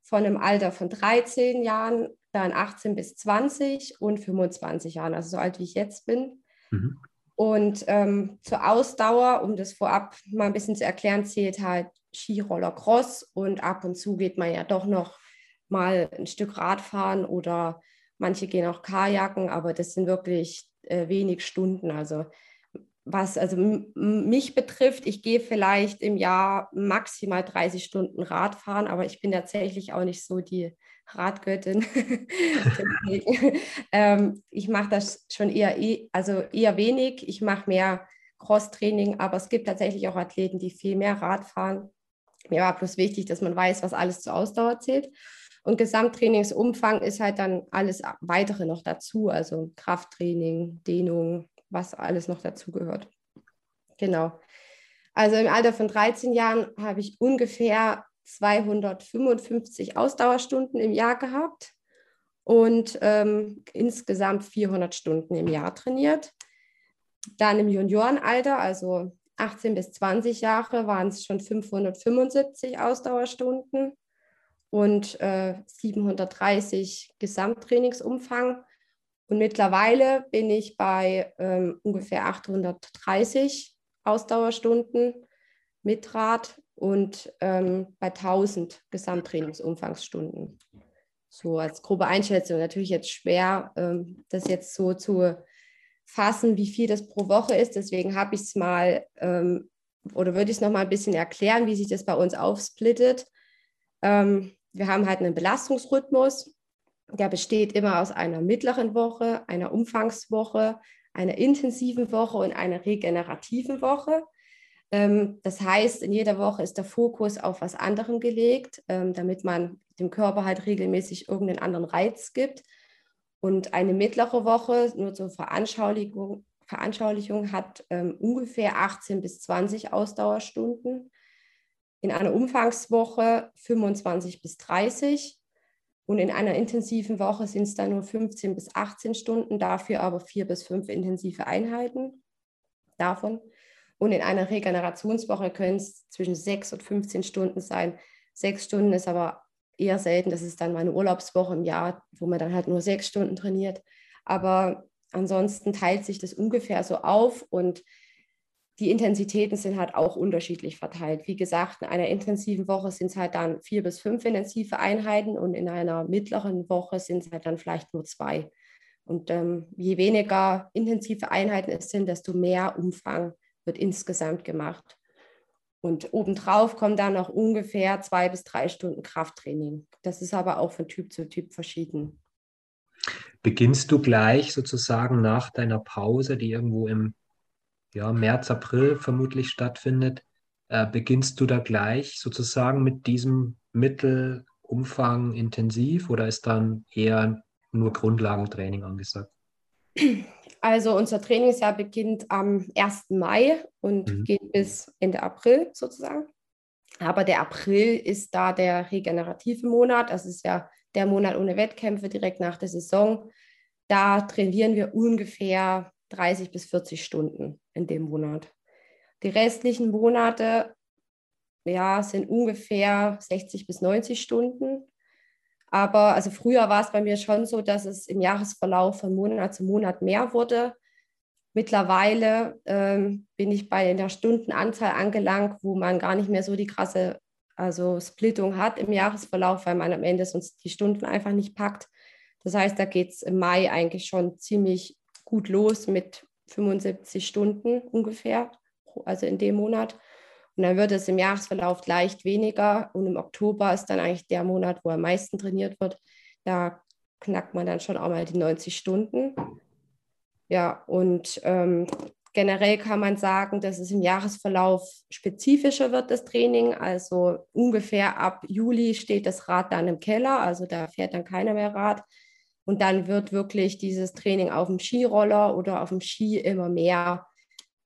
von einem Alter von 13 Jahren, dann 18 bis 20 und 25 Jahren, also so alt wie ich jetzt bin. Mhm. Und ähm, zur Ausdauer, um das vorab mal ein bisschen zu erklären, zählt halt Skiroller Cross und ab und zu geht man ja doch noch mal ein Stück Radfahren oder manche gehen auch Kajaken, aber das sind wirklich äh, wenig Stunden. Also was also mich betrifft, ich gehe vielleicht im Jahr maximal 30 Stunden Radfahren, aber ich bin tatsächlich auch nicht so die Radgöttin. ähm, ich mache das schon eher, e, also eher wenig. Ich mache mehr Cross-Training, aber es gibt tatsächlich auch Athleten, die viel mehr Rad fahren. Mir war bloß wichtig, dass man weiß, was alles zur Ausdauer zählt. Und Gesamttrainingsumfang ist halt dann alles weitere noch dazu, also Krafttraining, Dehnung, was alles noch dazu gehört. Genau. Also im Alter von 13 Jahren habe ich ungefähr 255 Ausdauerstunden im Jahr gehabt und ähm, insgesamt 400 Stunden im Jahr trainiert. Dann im Juniorenalter, also 18 bis 20 Jahre, waren es schon 575 Ausdauerstunden und äh, 730 Gesamttrainingsumfang. Und mittlerweile bin ich bei ähm, ungefähr 830 Ausdauerstunden mit Rad und ähm, bei 1000 Gesamttrainingsumfangsstunden. So als grobe Einschätzung. Natürlich jetzt schwer, ähm, das jetzt so zu fassen, wie viel das pro Woche ist. Deswegen habe ich es mal ähm, oder würde ich es noch mal ein bisschen erklären, wie sich das bei uns aufsplittet. Ähm, wir haben halt einen Belastungsrhythmus der besteht immer aus einer mittleren Woche, einer Umfangswoche, einer intensiven Woche und einer regenerativen Woche. Ähm, das heißt, in jeder Woche ist der Fokus auf was anderem gelegt, ähm, damit man dem Körper halt regelmäßig irgendeinen anderen Reiz gibt. Und eine mittlere Woche, nur zur Veranschaulichung, Veranschaulichung hat ähm, ungefähr 18 bis 20 Ausdauerstunden. In einer Umfangswoche 25 bis 30 und in einer intensiven Woche sind es dann nur 15 bis 18 Stunden, dafür aber vier bis fünf intensive Einheiten davon. Und in einer Regenerationswoche können es zwischen sechs und 15 Stunden sein. Sechs Stunden ist aber eher selten. Das ist dann meine Urlaubswoche im Jahr, wo man dann halt nur sechs Stunden trainiert. Aber ansonsten teilt sich das ungefähr so auf und die Intensitäten sind halt auch unterschiedlich verteilt. Wie gesagt, in einer intensiven Woche sind es halt dann vier bis fünf intensive Einheiten und in einer mittleren Woche sind es halt dann vielleicht nur zwei. Und ähm, je weniger intensive Einheiten es sind, desto mehr Umfang wird insgesamt gemacht. Und obendrauf kommen dann noch ungefähr zwei bis drei Stunden Krafttraining. Das ist aber auch von Typ zu Typ verschieden. Beginnst du gleich sozusagen nach deiner Pause, die irgendwo im ja, März, April vermutlich stattfindet, äh, beginnst du da gleich sozusagen mit diesem Mittelumfang intensiv oder ist dann eher nur Grundlagentraining angesagt? Also unser Trainingsjahr beginnt am 1. Mai und mhm. geht bis Ende April sozusagen. Aber der April ist da der regenerative Monat. Das ist ja der Monat ohne Wettkämpfe direkt nach der Saison. Da trainieren wir ungefähr 30 bis 40 Stunden in dem Monat. Die restlichen Monate ja, sind ungefähr 60 bis 90 Stunden. Aber also früher war es bei mir schon so, dass es im Jahresverlauf von Monat zu Monat mehr wurde. Mittlerweile ähm, bin ich bei der Stundenanzahl angelangt, wo man gar nicht mehr so die krasse also Splittung hat im Jahresverlauf, weil man am Ende sonst die Stunden einfach nicht packt. Das heißt, da geht es im Mai eigentlich schon ziemlich gut los mit 75 Stunden ungefähr, also in dem Monat. Und dann wird es im Jahresverlauf leicht weniger. Und im Oktober ist dann eigentlich der Monat, wo am meisten trainiert wird. Da knackt man dann schon auch mal die 90 Stunden. Ja, und ähm, generell kann man sagen, dass es im Jahresverlauf spezifischer wird, das Training. Also ungefähr ab Juli steht das Rad dann im Keller, also da fährt dann keiner mehr Rad Und dann wird wirklich dieses Training auf dem Skiroller oder auf dem Ski immer mehr.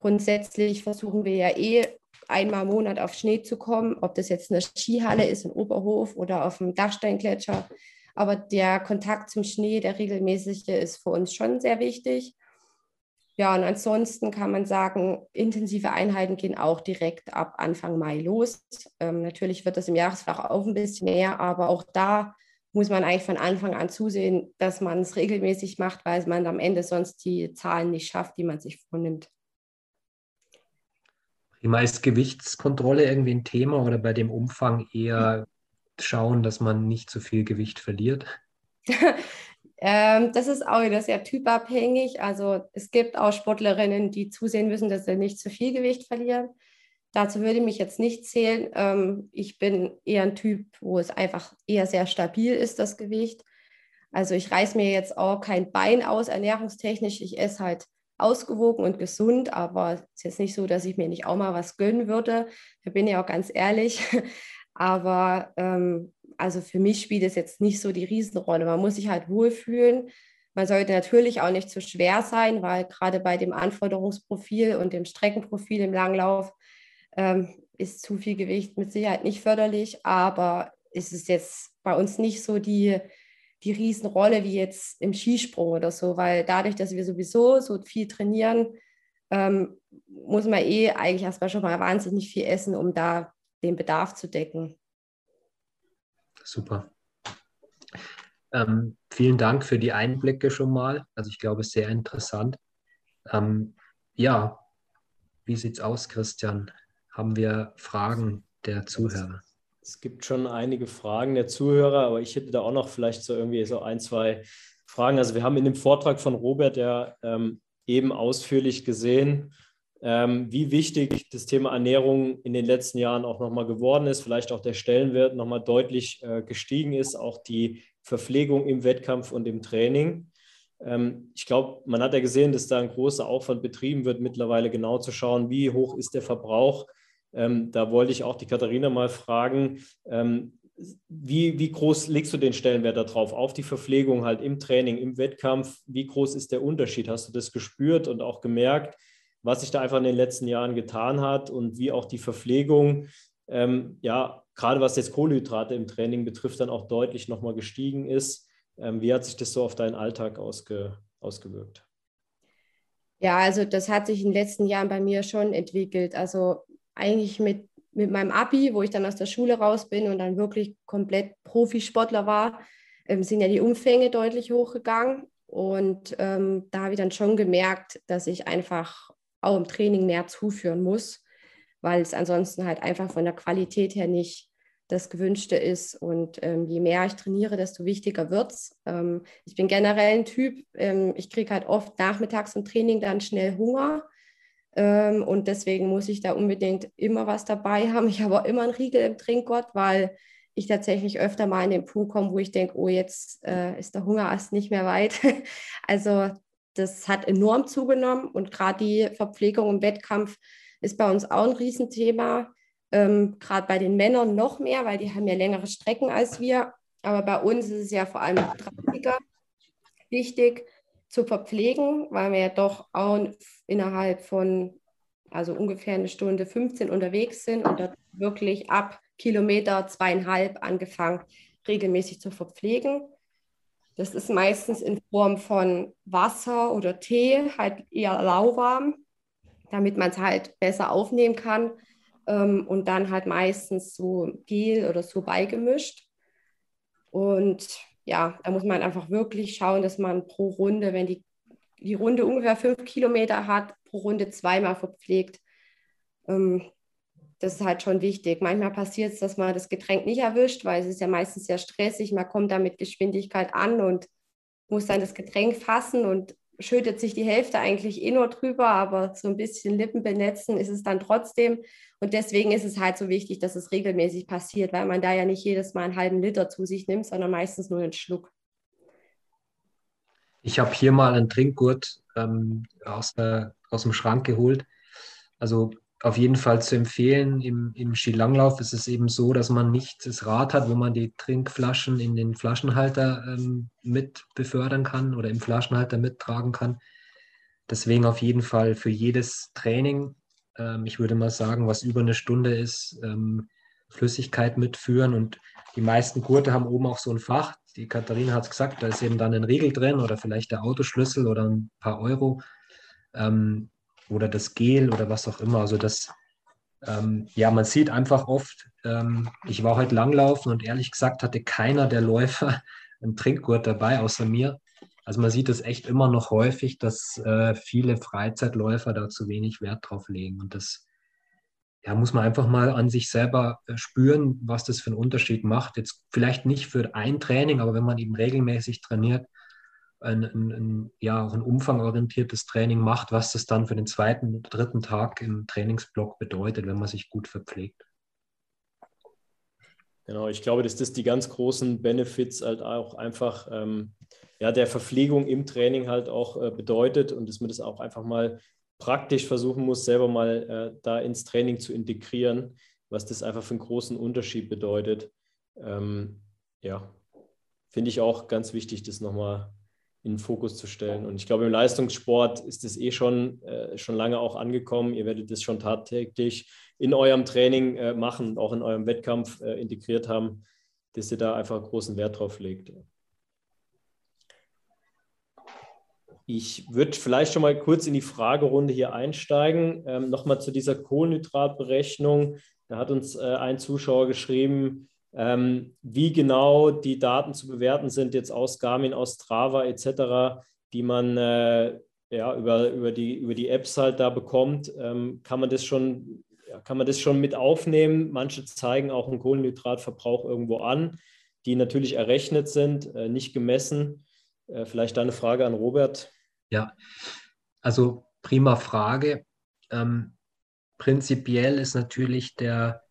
Grundsätzlich versuchen wir ja eh einmal im Monat auf Schnee zu kommen, ob das jetzt eine Skihalle ist in Oberhof oder auf dem Dachsteingletscher. Aber der Kontakt zum Schnee, der regelmäßige, ist für uns schon sehr wichtig. Ja, und ansonsten kann man sagen, intensive Einheiten gehen auch direkt ab Anfang Mai los. Ähm, natürlich wird das im Jahresflach auch ein bisschen mehr, aber auch da muss man eigentlich von Anfang an zusehen, dass man es regelmäßig macht, weil man am Ende sonst die Zahlen nicht schafft, die man sich vornimmt. Prima, ist Gewichtskontrolle irgendwie ein Thema oder bei dem Umfang eher schauen, dass man nicht zu viel Gewicht verliert? ähm, das ist auch wieder sehr typabhängig. Also es gibt auch Sportlerinnen, die zusehen müssen, dass sie nicht zu viel Gewicht verlieren. Dazu würde ich mich jetzt nicht zählen. Ähm, ich bin eher ein Typ, wo es einfach eher sehr stabil ist, das Gewicht. Also ich reiße mir jetzt auch kein Bein aus, ernährungstechnisch. Ich esse halt ausgewogen und gesund, aber es ist jetzt nicht so, dass ich mir nicht auch mal was gönnen würde. Da bin ich auch ganz ehrlich. Aber ähm, also für mich spielt es jetzt nicht so die Riesenrolle. Man muss sich halt wohlfühlen. Man sollte natürlich auch nicht zu schwer sein, weil gerade bei dem Anforderungsprofil und dem Streckenprofil im Langlauf ähm, ist zu viel Gewicht mit Sicherheit nicht förderlich, aber es ist jetzt bei uns nicht so die, die Riesenrolle wie jetzt im Skisprung oder so, weil dadurch, dass wir sowieso so viel trainieren, ähm, muss man eh eigentlich erstmal schon mal wahnsinnig viel essen, um da den Bedarf zu decken. Super. Ähm, vielen Dank für die Einblicke schon mal. Also ich glaube, sehr interessant. Ähm, ja, wie sieht es aus, Christian? Haben wir Fragen der Zuhörer? Es gibt schon einige Fragen der Zuhörer, aber ich hätte da auch noch vielleicht so irgendwie so ein, zwei Fragen. Also wir haben in dem Vortrag von Robert ja ähm, eben ausführlich gesehen, ähm, wie wichtig das Thema Ernährung in den letzten Jahren auch nochmal geworden ist, vielleicht auch der Stellenwert nochmal deutlich äh, gestiegen ist, auch die Verpflegung im Wettkampf und im Training. Ähm, ich glaube, man hat ja gesehen, dass da ein großer Aufwand betrieben wird, mittlerweile genau zu schauen, wie hoch ist der Verbrauch ähm, da wollte ich auch die Katharina mal fragen, ähm, wie, wie groß legst du den Stellenwert darauf? Auf die Verpflegung halt im Training, im Wettkampf, wie groß ist der Unterschied? Hast du das gespürt und auch gemerkt, was sich da einfach in den letzten Jahren getan hat und wie auch die Verpflegung, ähm, ja, gerade was jetzt Kohlenhydrate im Training betrifft, dann auch deutlich nochmal gestiegen ist? Ähm, wie hat sich das so auf deinen Alltag ausge, ausgewirkt? Ja, also das hat sich in den letzten Jahren bei mir schon entwickelt. Also eigentlich mit, mit meinem Abi, wo ich dann aus der Schule raus bin und dann wirklich komplett Profisportler war, ähm, sind ja die Umfänge deutlich hochgegangen. Und ähm, da habe ich dann schon gemerkt, dass ich einfach auch im Training mehr zuführen muss, weil es ansonsten halt einfach von der Qualität her nicht das Gewünschte ist. Und ähm, je mehr ich trainiere, desto wichtiger wird es. Ähm, ich bin generell ein Typ, ähm, ich kriege halt oft nachmittags im Training dann schnell Hunger. Ähm, und deswegen muss ich da unbedingt immer was dabei haben. Ich habe auch immer einen Riegel im Trinkgott, weil ich tatsächlich öfter mal in den Punkt komme, wo ich denke, oh, jetzt äh, ist der Hungerast nicht mehr weit. also das hat enorm zugenommen und gerade die Verpflegung im Wettkampf ist bei uns auch ein Riesenthema. Ähm, gerade bei den Männern noch mehr, weil die haben ja längere Strecken als wir. Aber bei uns ist es ja vor allem 30er wichtig, zu verpflegen, weil wir ja doch auch innerhalb von also ungefähr eine Stunde 15 unterwegs sind und dort wirklich ab Kilometer zweieinhalb angefangen, regelmäßig zu verpflegen. Das ist meistens in Form von Wasser oder Tee, halt eher lauwarm, damit man es halt besser aufnehmen kann. Ähm, und dann halt meistens so Gel oder so beigemischt. Und ja, da muss man einfach wirklich schauen, dass man pro Runde, wenn die, die Runde ungefähr fünf Kilometer hat, pro Runde zweimal verpflegt. Ähm, das ist halt schon wichtig. Manchmal passiert es, dass man das Getränk nicht erwischt, weil es ist ja meistens sehr stressig. Man kommt da mit Geschwindigkeit an und muss dann das Getränk fassen und schüttet sich die Hälfte eigentlich eh nur drüber, aber so ein bisschen Lippen benetzen ist es dann trotzdem. Und deswegen ist es halt so wichtig, dass es regelmäßig passiert, weil man da ja nicht jedes Mal einen halben Liter zu sich nimmt, sondern meistens nur einen Schluck. Ich habe hier mal einen Trinkgurt ähm, aus, der, aus dem Schrank geholt. Also auf jeden Fall zu empfehlen. Im, im Skilanglauf ist es eben so, dass man nicht das Rad hat, wo man die Trinkflaschen in den Flaschenhalter ähm, mit befördern kann oder im Flaschenhalter mittragen kann. Deswegen auf jeden Fall für jedes Training, ähm, ich würde mal sagen, was über eine Stunde ist, ähm, Flüssigkeit mitführen. Und die meisten Gurte haben oben auch so ein Fach. Die Katharina hat es gesagt, da ist eben dann ein Riegel drin oder vielleicht der Autoschlüssel oder ein paar Euro. Ähm, oder das Gel oder was auch immer. Also das, ähm, ja, man sieht einfach oft, ähm, ich war heute langlaufen und ehrlich gesagt hatte keiner der Läufer einen Trinkgurt dabei, außer mir. Also man sieht es echt immer noch häufig, dass äh, viele Freizeitläufer da zu wenig Wert drauf legen. Und das ja, muss man einfach mal an sich selber äh, spüren, was das für einen Unterschied macht. Jetzt vielleicht nicht für ein Training, aber wenn man eben regelmäßig trainiert, ein, ein, ein, ja, auch ein umfangorientiertes Training macht, was das dann für den zweiten, dritten Tag im Trainingsblock bedeutet, wenn man sich gut verpflegt. Genau, ich glaube, dass das die ganz großen Benefits halt auch einfach ähm, ja, der Verpflegung im Training halt auch äh, bedeutet und dass man das auch einfach mal praktisch versuchen muss, selber mal äh, da ins Training zu integrieren, was das einfach für einen großen Unterschied bedeutet. Ähm, ja, finde ich auch ganz wichtig, das nochmal in den Fokus zu stellen. Und ich glaube, im Leistungssport ist es eh schon, äh, schon lange auch angekommen. Ihr werdet das schon tagtäglich in eurem Training äh, machen, auch in eurem Wettkampf äh, integriert haben, dass ihr da einfach großen Wert drauf legt. Ich würde vielleicht schon mal kurz in die Fragerunde hier einsteigen. Ähm, Nochmal zu dieser Kohlenhydratberechnung. Da hat uns äh, ein Zuschauer geschrieben, ähm, wie genau die Daten zu bewerten sind, jetzt aus Garmin, aus Strava etc., die man äh, ja, über, über, die, über die Apps halt da bekommt, ähm, kann man das schon ja, kann man das schon mit aufnehmen. Manche zeigen auch einen Kohlenhydratverbrauch irgendwo an, die natürlich errechnet sind, äh, nicht gemessen. Äh, vielleicht da eine Frage an Robert. Ja, also prima Frage. Ähm, prinzipiell ist natürlich der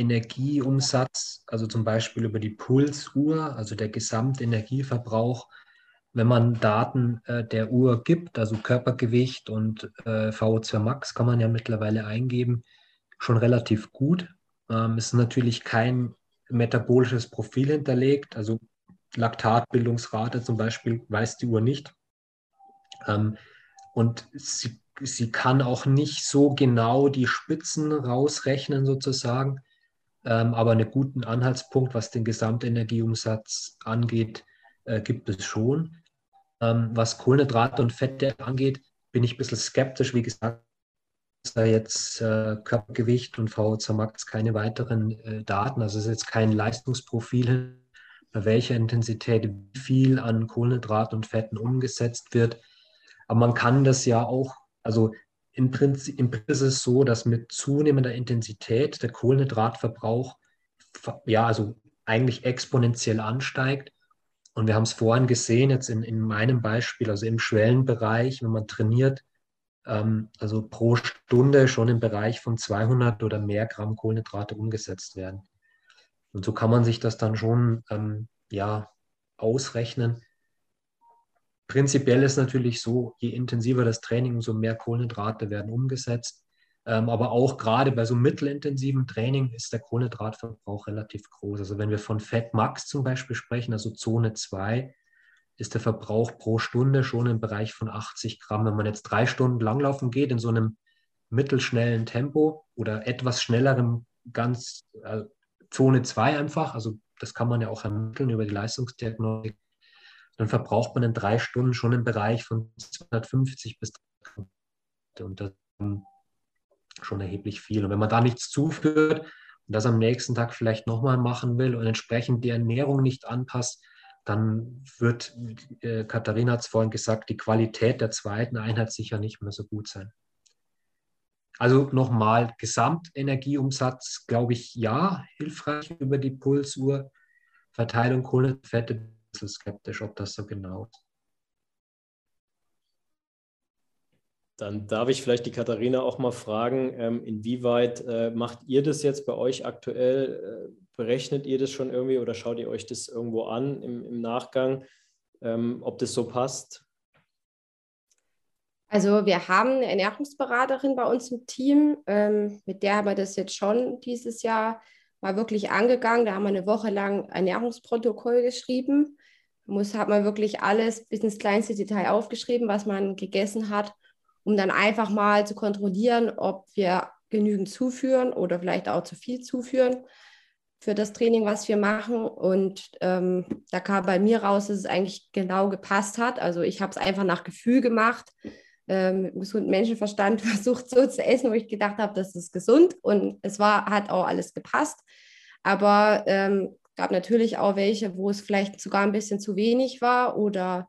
Energieumsatz, also zum Beispiel über die Pulsuhr, also der Gesamtenergieverbrauch, wenn man Daten äh, der Uhr gibt, also Körpergewicht und äh, VO2 Max kann man ja mittlerweile eingeben, schon relativ gut. Ähm, es ist natürlich kein metabolisches Profil hinterlegt, also Laktatbildungsrate zum Beispiel weiß die Uhr nicht. Ähm, und sie, sie kann auch nicht so genau die Spitzen rausrechnen sozusagen ähm, aber einen guten Anhaltspunkt, was den Gesamtenergieumsatz angeht, äh, gibt es schon. Ähm, was Kohlenhydrate und Fette angeht, bin ich ein bisschen skeptisch. Wie gesagt, da jetzt äh, Körpergewicht und VO2 Max keine weiteren äh, Daten. Also es ist jetzt kein Leistungsprofil, bei welcher Intensität wie viel an Kohlenhydraten und Fetten umgesetzt wird. Aber man kann das ja auch, also im Prinzip, im Prinzip ist es so, dass mit zunehmender Intensität der Kohlenhydratverbrauch ja, also eigentlich exponentiell ansteigt. Und wir haben es vorhin gesehen, jetzt in, in meinem Beispiel, also im Schwellenbereich, wenn man trainiert, ähm, also pro Stunde schon im Bereich von 200 oder mehr Gramm Kohlenhydrate umgesetzt werden. Und so kann man sich das dann schon ähm, ja, ausrechnen, Prinzipiell ist natürlich so, je intensiver das Training, umso mehr Kohlenhydrate werden umgesetzt. Ähm, aber auch gerade bei so mittelintensiven Training ist der Kohlenhydratverbrauch relativ groß. Also wenn wir von Fett Max zum Beispiel sprechen, also Zone 2, ist der Verbrauch pro Stunde schon im Bereich von 80 Gramm. Wenn man jetzt drei Stunden langlaufen geht in so einem mittelschnellen Tempo oder etwas schnellerem ganz äh, Zone 2 einfach, also das kann man ja auch ermitteln über die Leistungsdiagnostik, dann verbraucht man in drei Stunden schon im Bereich von 250 bis 300 und das schon erheblich viel. Und wenn man da nichts zuführt und das am nächsten Tag vielleicht nochmal machen will und entsprechend die Ernährung nicht anpasst, dann wird, äh, Katharina hat es vorhin gesagt, die Qualität der zweiten Einheit sicher nicht mehr so gut sein. Also nochmal, Gesamtenergieumsatz, glaube ich, ja, hilfreich über die Pulsuhr. Verteilung Kohlenfette bisschen skeptisch, ob das so genau ist. Dann darf ich vielleicht die Katharina auch mal fragen, ähm, inwieweit äh, macht ihr das jetzt bei euch aktuell? Äh, berechnet ihr das schon irgendwie oder schaut ihr euch das irgendwo an im, im Nachgang, ähm, ob das so passt? Also wir haben eine Ernährungsberaterin bei uns im Team, ähm, mit der haben wir das jetzt schon dieses Jahr mal wirklich angegangen. Da haben wir eine Woche lang Ernährungsprotokoll geschrieben. Muss, hat man wirklich alles bis ins kleinste Detail aufgeschrieben, was man gegessen hat, um dann einfach mal zu kontrollieren, ob wir genügend zuführen oder vielleicht auch zu viel zuführen für das Training, was wir machen. Und ähm, da kam bei mir raus, dass es eigentlich genau gepasst hat. Also ich habe es einfach nach Gefühl gemacht ähm, mit gesunden Menschenverstand versucht so zu essen, wo ich gedacht habe, das ist gesund und es war, hat auch alles gepasst. Aber ähm, gab natürlich auch welche, wo es vielleicht sogar ein bisschen zu wenig war oder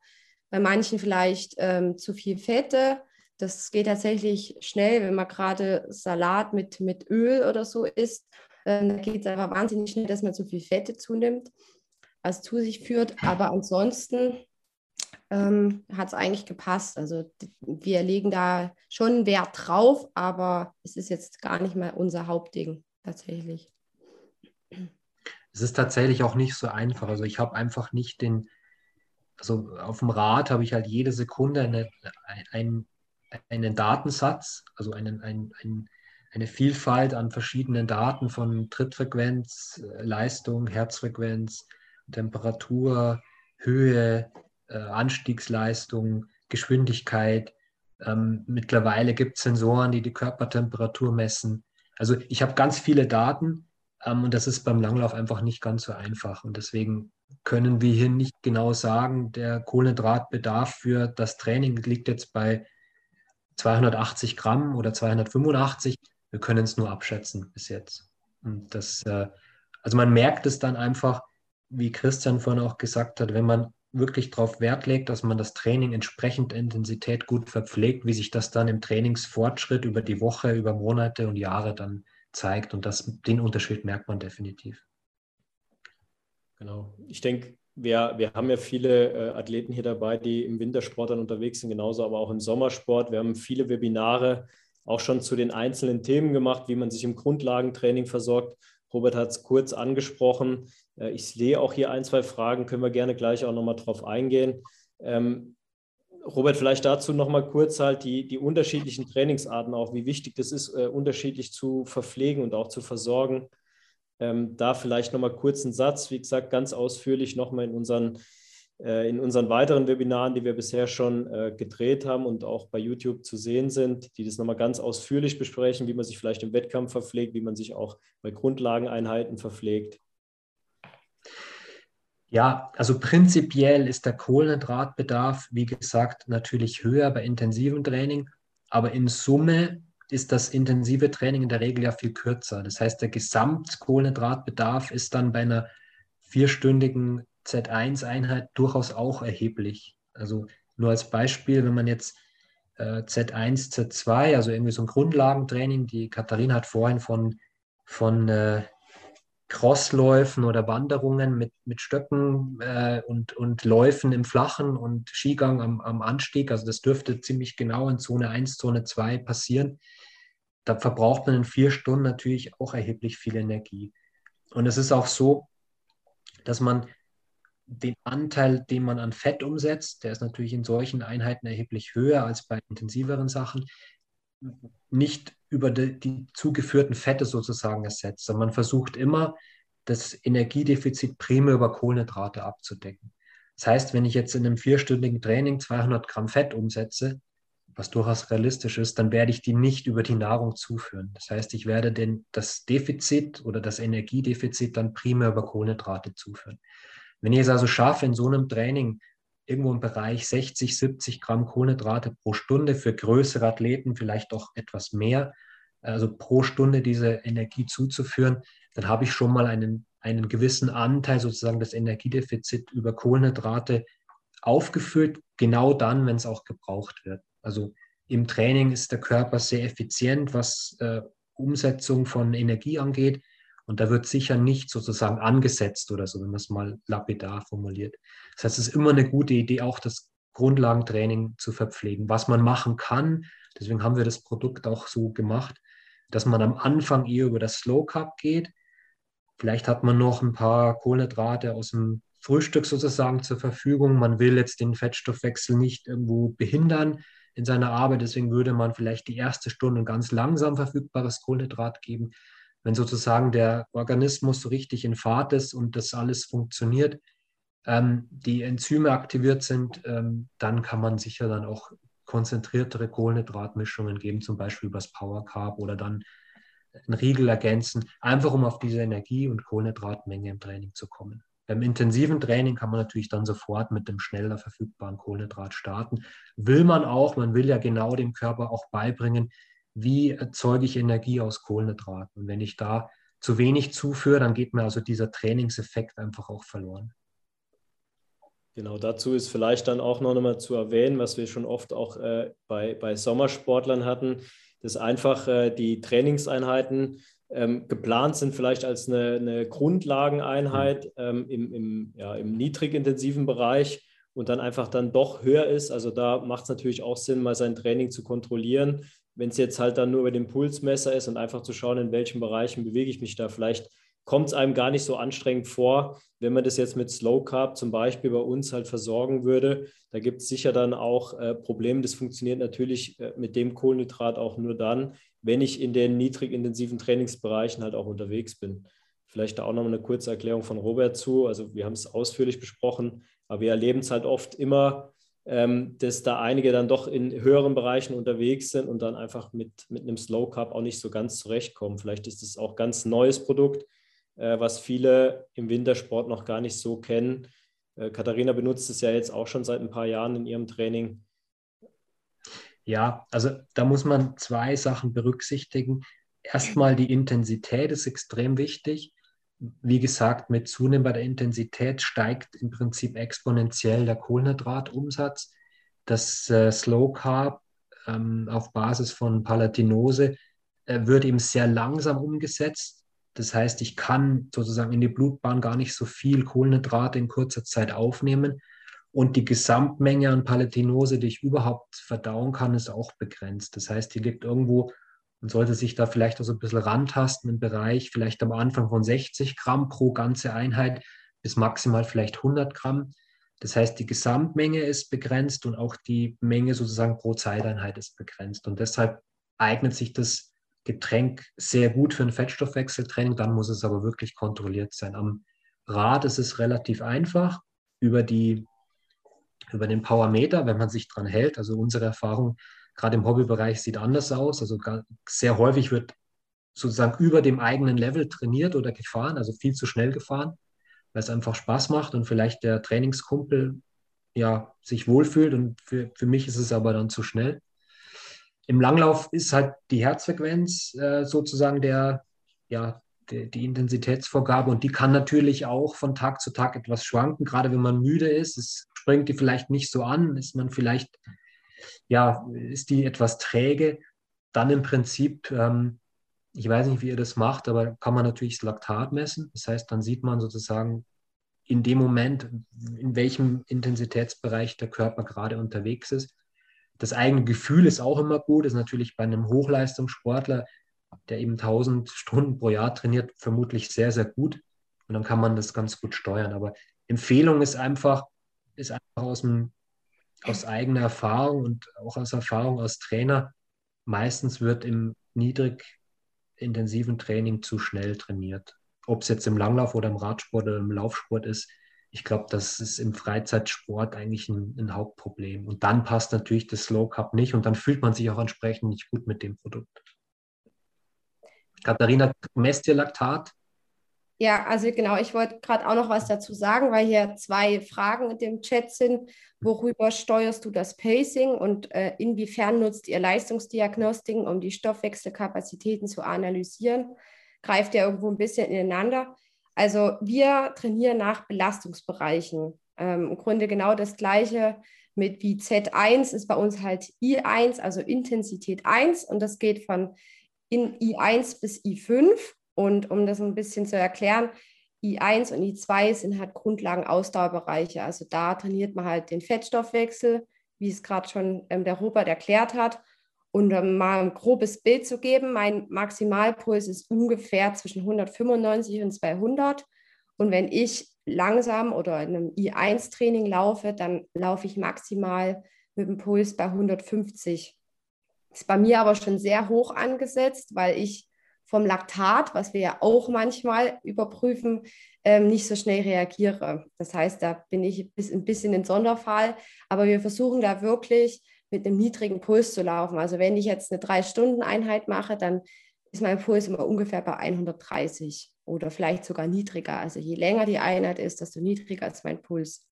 bei manchen vielleicht ähm, zu viel Fette. Das geht tatsächlich schnell, wenn man gerade Salat mit, mit Öl oder so isst. Ähm, da geht es einfach wahnsinnig schnell, dass man zu viel Fette zunimmt, was zu sich führt. Aber ansonsten ähm, hat es eigentlich gepasst. Also wir legen da schon Wert drauf, aber es ist jetzt gar nicht mal unser Hauptding tatsächlich. Es ist tatsächlich auch nicht so einfach. Also ich habe einfach nicht den, also auf dem Rad habe ich halt jede Sekunde eine, ein, einen Datensatz, also einen, ein, ein, eine Vielfalt an verschiedenen Daten von Trittfrequenz, Leistung, Herzfrequenz, Temperatur, Höhe, äh, Anstiegsleistung, Geschwindigkeit. Ähm, mittlerweile gibt es Sensoren, die die Körpertemperatur messen. Also ich habe ganz viele Daten und das ist beim Langlauf einfach nicht ganz so einfach. Und deswegen können wir hier nicht genau sagen, der Kohlenhydratbedarf für das Training liegt jetzt bei 280 Gramm oder 285. Wir können es nur abschätzen bis jetzt. Und das, äh, also man merkt es dann einfach, wie Christian vorhin auch gesagt hat, wenn man wirklich darauf Wert legt, dass man das Training entsprechend Intensität gut verpflegt, wie sich das dann im Trainingsfortschritt über die Woche, über Monate und Jahre dann zeigt. Und das, den Unterschied merkt man definitiv. Genau. Ich denke, wir, wir haben ja viele äh, Athleten hier dabei, die im Wintersport dann unterwegs sind, genauso aber auch im Sommersport. Wir haben viele Webinare auch schon zu den einzelnen Themen gemacht, wie man sich im Grundlagentraining versorgt. Robert hat es kurz angesprochen. Äh, ich sehe auch hier ein, zwei Fragen, können wir gerne gleich auch nochmal drauf eingehen. Ähm, Robert, vielleicht dazu nochmal kurz halt die, die unterschiedlichen Trainingsarten auch, wie wichtig das ist, äh, unterschiedlich zu verpflegen und auch zu versorgen. Ähm, da vielleicht nochmal kurz einen Satz, wie gesagt, ganz ausführlich nochmal in unseren äh, in unseren weiteren Webinaren, die wir bisher schon äh, gedreht haben und auch bei YouTube zu sehen sind, die das nochmal ganz ausführlich besprechen, wie man sich vielleicht im Wettkampf verpflegt, wie man sich auch bei Grundlageneinheiten verpflegt. Ja, also prinzipiell ist der Kohlenhydratbedarf, wie gesagt, natürlich höher bei intensivem Training, aber in Summe ist das intensive Training in der Regel ja viel kürzer. Das heißt, der Gesamtkohlenhydratbedarf ist dann bei einer vierstündigen Z1-Einheit durchaus auch erheblich. Also nur als Beispiel, wenn man jetzt äh, Z1, Z2, also irgendwie so ein Grundlagentraining, die Katharina hat vorhin von, von äh, Crossläufen oder Wanderungen mit, mit Stöcken äh, und, und Läufen im Flachen und Skigang am, am Anstieg, also das dürfte ziemlich genau in Zone 1, Zone 2 passieren. Da verbraucht man in vier Stunden natürlich auch erheblich viel Energie. Und es ist auch so, dass man den Anteil, den man an Fett umsetzt, der ist natürlich in solchen Einheiten erheblich höher als bei intensiveren Sachen, nicht über die, die zugeführten Fette sozusagen ersetzt, sondern man versucht immer, das Energiedefizit primär über Kohlenhydrate abzudecken. Das heißt, wenn ich jetzt in einem vierstündigen Training 200 Gramm Fett umsetze, was durchaus realistisch ist, dann werde ich die nicht über die Nahrung zuführen. Das heißt, ich werde den, das Defizit oder das Energiedefizit dann primär über Kohlenhydrate zuführen. Wenn ich es also schaffe, in so einem Training irgendwo im Bereich 60, 70 Gramm Kohlenhydrate pro Stunde für größere Athleten, vielleicht auch etwas mehr, also pro Stunde diese Energie zuzuführen, dann habe ich schon mal einen, einen gewissen Anteil sozusagen des Energiedefizit über Kohlenhydrate aufgefüllt, genau dann, wenn es auch gebraucht wird. Also im Training ist der Körper sehr effizient, was äh, Umsetzung von Energie angeht. Und da wird sicher nicht sozusagen angesetzt oder so, wenn man es mal lapidar formuliert. Das heißt, es ist immer eine gute Idee, auch das Grundlagentraining zu verpflegen. Was man machen kann, deswegen haben wir das Produkt auch so gemacht, dass man am Anfang eher über das Slow Cup geht. Vielleicht hat man noch ein paar Kohlenhydrate aus dem Frühstück sozusagen zur Verfügung. Man will jetzt den Fettstoffwechsel nicht irgendwo behindern. in seiner Arbeit. Deswegen würde man vielleicht die erste Stunde ganz langsam verfügbares Kohlenhydrat geben. Wenn sozusagen der Organismus so richtig in Fahrt ist und das alles funktioniert, ähm, die Enzyme aktiviert sind, ähm, dann kann man sicher dann auch konzentriertere Kohlenhydratmischungen geben, zum Beispiel übers Power Carb oder dann einen Riegel ergänzen, einfach um auf diese Energie- und Kohlenhydratmenge im Training zu kommen. Beim intensiven Training kann man natürlich dann sofort mit dem schneller verfügbaren Kohlenhydrat starten. Will man auch, man will ja genau dem Körper auch beibringen, wie erzeuge ich Energie aus Kohlenhydraten. Und wenn ich da zu wenig zuführe, dann geht mir also dieser Trainingseffekt einfach auch verloren. Genau, dazu ist vielleicht dann auch noch einmal zu erwähnen, was wir schon oft auch äh, bei, bei Sommersportlern hatten, dass einfach äh, die Trainingseinheiten ähm, geplant sind, vielleicht als eine, eine Grundlageneinheit mhm. ähm, im, im, ja, im niedrigintensiven Bereich und dann einfach dann doch höher ist. Also da macht es natürlich auch Sinn, mal sein Training zu kontrollieren. Wenn es jetzt halt dann nur über den Pulsmesser ist und einfach zu schauen, in welchen Bereichen bewege ich mich da vielleicht kommt es einem gar nicht so anstrengend vor, wenn man das jetzt mit Slow Carb zum Beispiel bei uns halt versorgen würde. Da gibt es sicher dann auch äh, Probleme. Das funktioniert natürlich äh, mit dem Kohlenhydrat auch nur dann, wenn ich in den niedrigintensiven Trainingsbereichen halt auch unterwegs bin. Vielleicht da auch noch eine kurze Erklärung von Robert zu. Also wir haben es ausführlich besprochen, aber wir erleben es halt oft immer, ähm, dass da einige dann doch in höheren Bereichen unterwegs sind und dann einfach mit, mit einem Slow Carb auch nicht so ganz zurechtkommen. Vielleicht ist es auch ganz neues Produkt äh, was viele im Wintersport noch gar nicht so kennen. Äh, Katharina benutzt es ja jetzt auch schon seit ein paar Jahren in ihrem Training. Ja, also da muss man zwei Sachen berücksichtigen. Erstmal die Intensität ist extrem wichtig. Wie gesagt, mit zunehmender Intensität steigt im Prinzip exponentiell der Kohlenhydratumsatz. Das äh, Slow Carb ähm, auf Basis von Palatinose äh, wird eben sehr langsam umgesetzt das heißt, ich kann sozusagen in die Blutbahn gar nicht so viel Kohlenhydrate in kurzer Zeit aufnehmen. Und die Gesamtmenge an Palatinose, die ich überhaupt verdauen kann, ist auch begrenzt. Das heißt, die liegt irgendwo, man sollte sich da vielleicht auch so ein bisschen rantasten im Bereich, vielleicht am Anfang von 60 Gramm pro ganze Einheit bis maximal vielleicht 100 Gramm. Das heißt, die Gesamtmenge ist begrenzt und auch die Menge sozusagen pro Zeiteinheit ist begrenzt. Und deshalb eignet sich das Getränk sehr gut für ein Fettstoffwechseltraining, dann muss es aber wirklich kontrolliert sein. Am Rad ist es relativ einfach über, die, über den Powermeter, wenn man sich dran hält. Also unsere Erfahrung gerade im Hobbybereich sieht anders aus. Also sehr häufig wird sozusagen über dem eigenen Level trainiert oder gefahren, also viel zu schnell gefahren, weil es einfach Spaß macht und vielleicht der Trainingskumpel ja sich wohlfühlt und für, für mich ist es aber dann zu schnell. Im Langlauf ist halt die Herzfrequenz äh, sozusagen der, ja, die, die, Intensitätsvorgabe und die kann natürlich auch von Tag zu Tag etwas schwanken, gerade wenn man müde ist. Es springt die vielleicht nicht so an, ist man vielleicht, ja, ist die etwas träge. Dann im Prinzip, ähm, ich weiß nicht, wie ihr das macht, aber kann man natürlich das Laktat messen. Das heißt, dann sieht man sozusagen in dem Moment, in welchem Intensitätsbereich der Körper gerade unterwegs ist. Das eigene Gefühl ist auch immer gut, ist natürlich bei einem Hochleistungssportler, der eben 1000 Stunden pro Jahr trainiert, vermutlich sehr, sehr gut. Und dann kann man das ganz gut steuern. Aber Empfehlung ist einfach, ist einfach aus, dem, aus eigener Erfahrung und auch aus Erfahrung als Trainer, meistens wird im niedrig intensiven Training zu schnell trainiert. Ob es jetzt im Langlauf oder im Radsport oder im Laufsport ist, ich glaube, das ist im Freizeitsport eigentlich ein, ein, Hauptproblem. Und dann passt natürlich das Slow Cup nicht und dann fühlt man sich auch entsprechend nicht gut mit dem Produkt. Katharina, messt ihr Laktat? Ja, also genau, ich wollte gerade auch noch was dazu sagen, weil hier zwei Fragen in dem Chat sind. Worüber steuerst du das Pacing und äh, inwiefern nutzt ihr Leistungsdiagnostiken, um die Stoffwechselkapazitäten zu analysieren? Greift ihr irgendwo ein bisschen ineinander? Also wir trainieren nach Belastungsbereichen. Ähm, Im Grunde genau das gleiche mit wie Z1 ist bei uns halt I1, also Intensität 1 und das geht von in I1 bis I5. Und um das ein bisschen zu erklären, I1 und I2 sind halt Grundlagen-Ausdauerbereiche. Also da trainiert man halt den Fettstoffwechsel, wie es gerade schon ähm, der Robert erklärt hat. Und um mal ein grobes Bild zu geben, mein Maximalpuls ist ungefähr zwischen 195 und 200. Und wenn ich langsam oder in einem I1-Training laufe, dann laufe ich maximal mit dem Puls bei 150. Ist bei mir aber schon sehr hoch angesetzt, weil ich vom Laktat, was wir ja auch manchmal überprüfen, ähm, nicht so schnell reagiere. Das heißt, da bin ich ein bisschen ein Sonderfall, aber wir versuchen da wirklich mit einem niedrigen Puls zu laufen. Also wenn ich jetzt eine Drei-Stunden-Einheit mache, dann ist mein Puls immer ungefähr bei 130 oder vielleicht sogar niedriger. Also je länger die Einheit ist, desto niedriger ist mein Puls.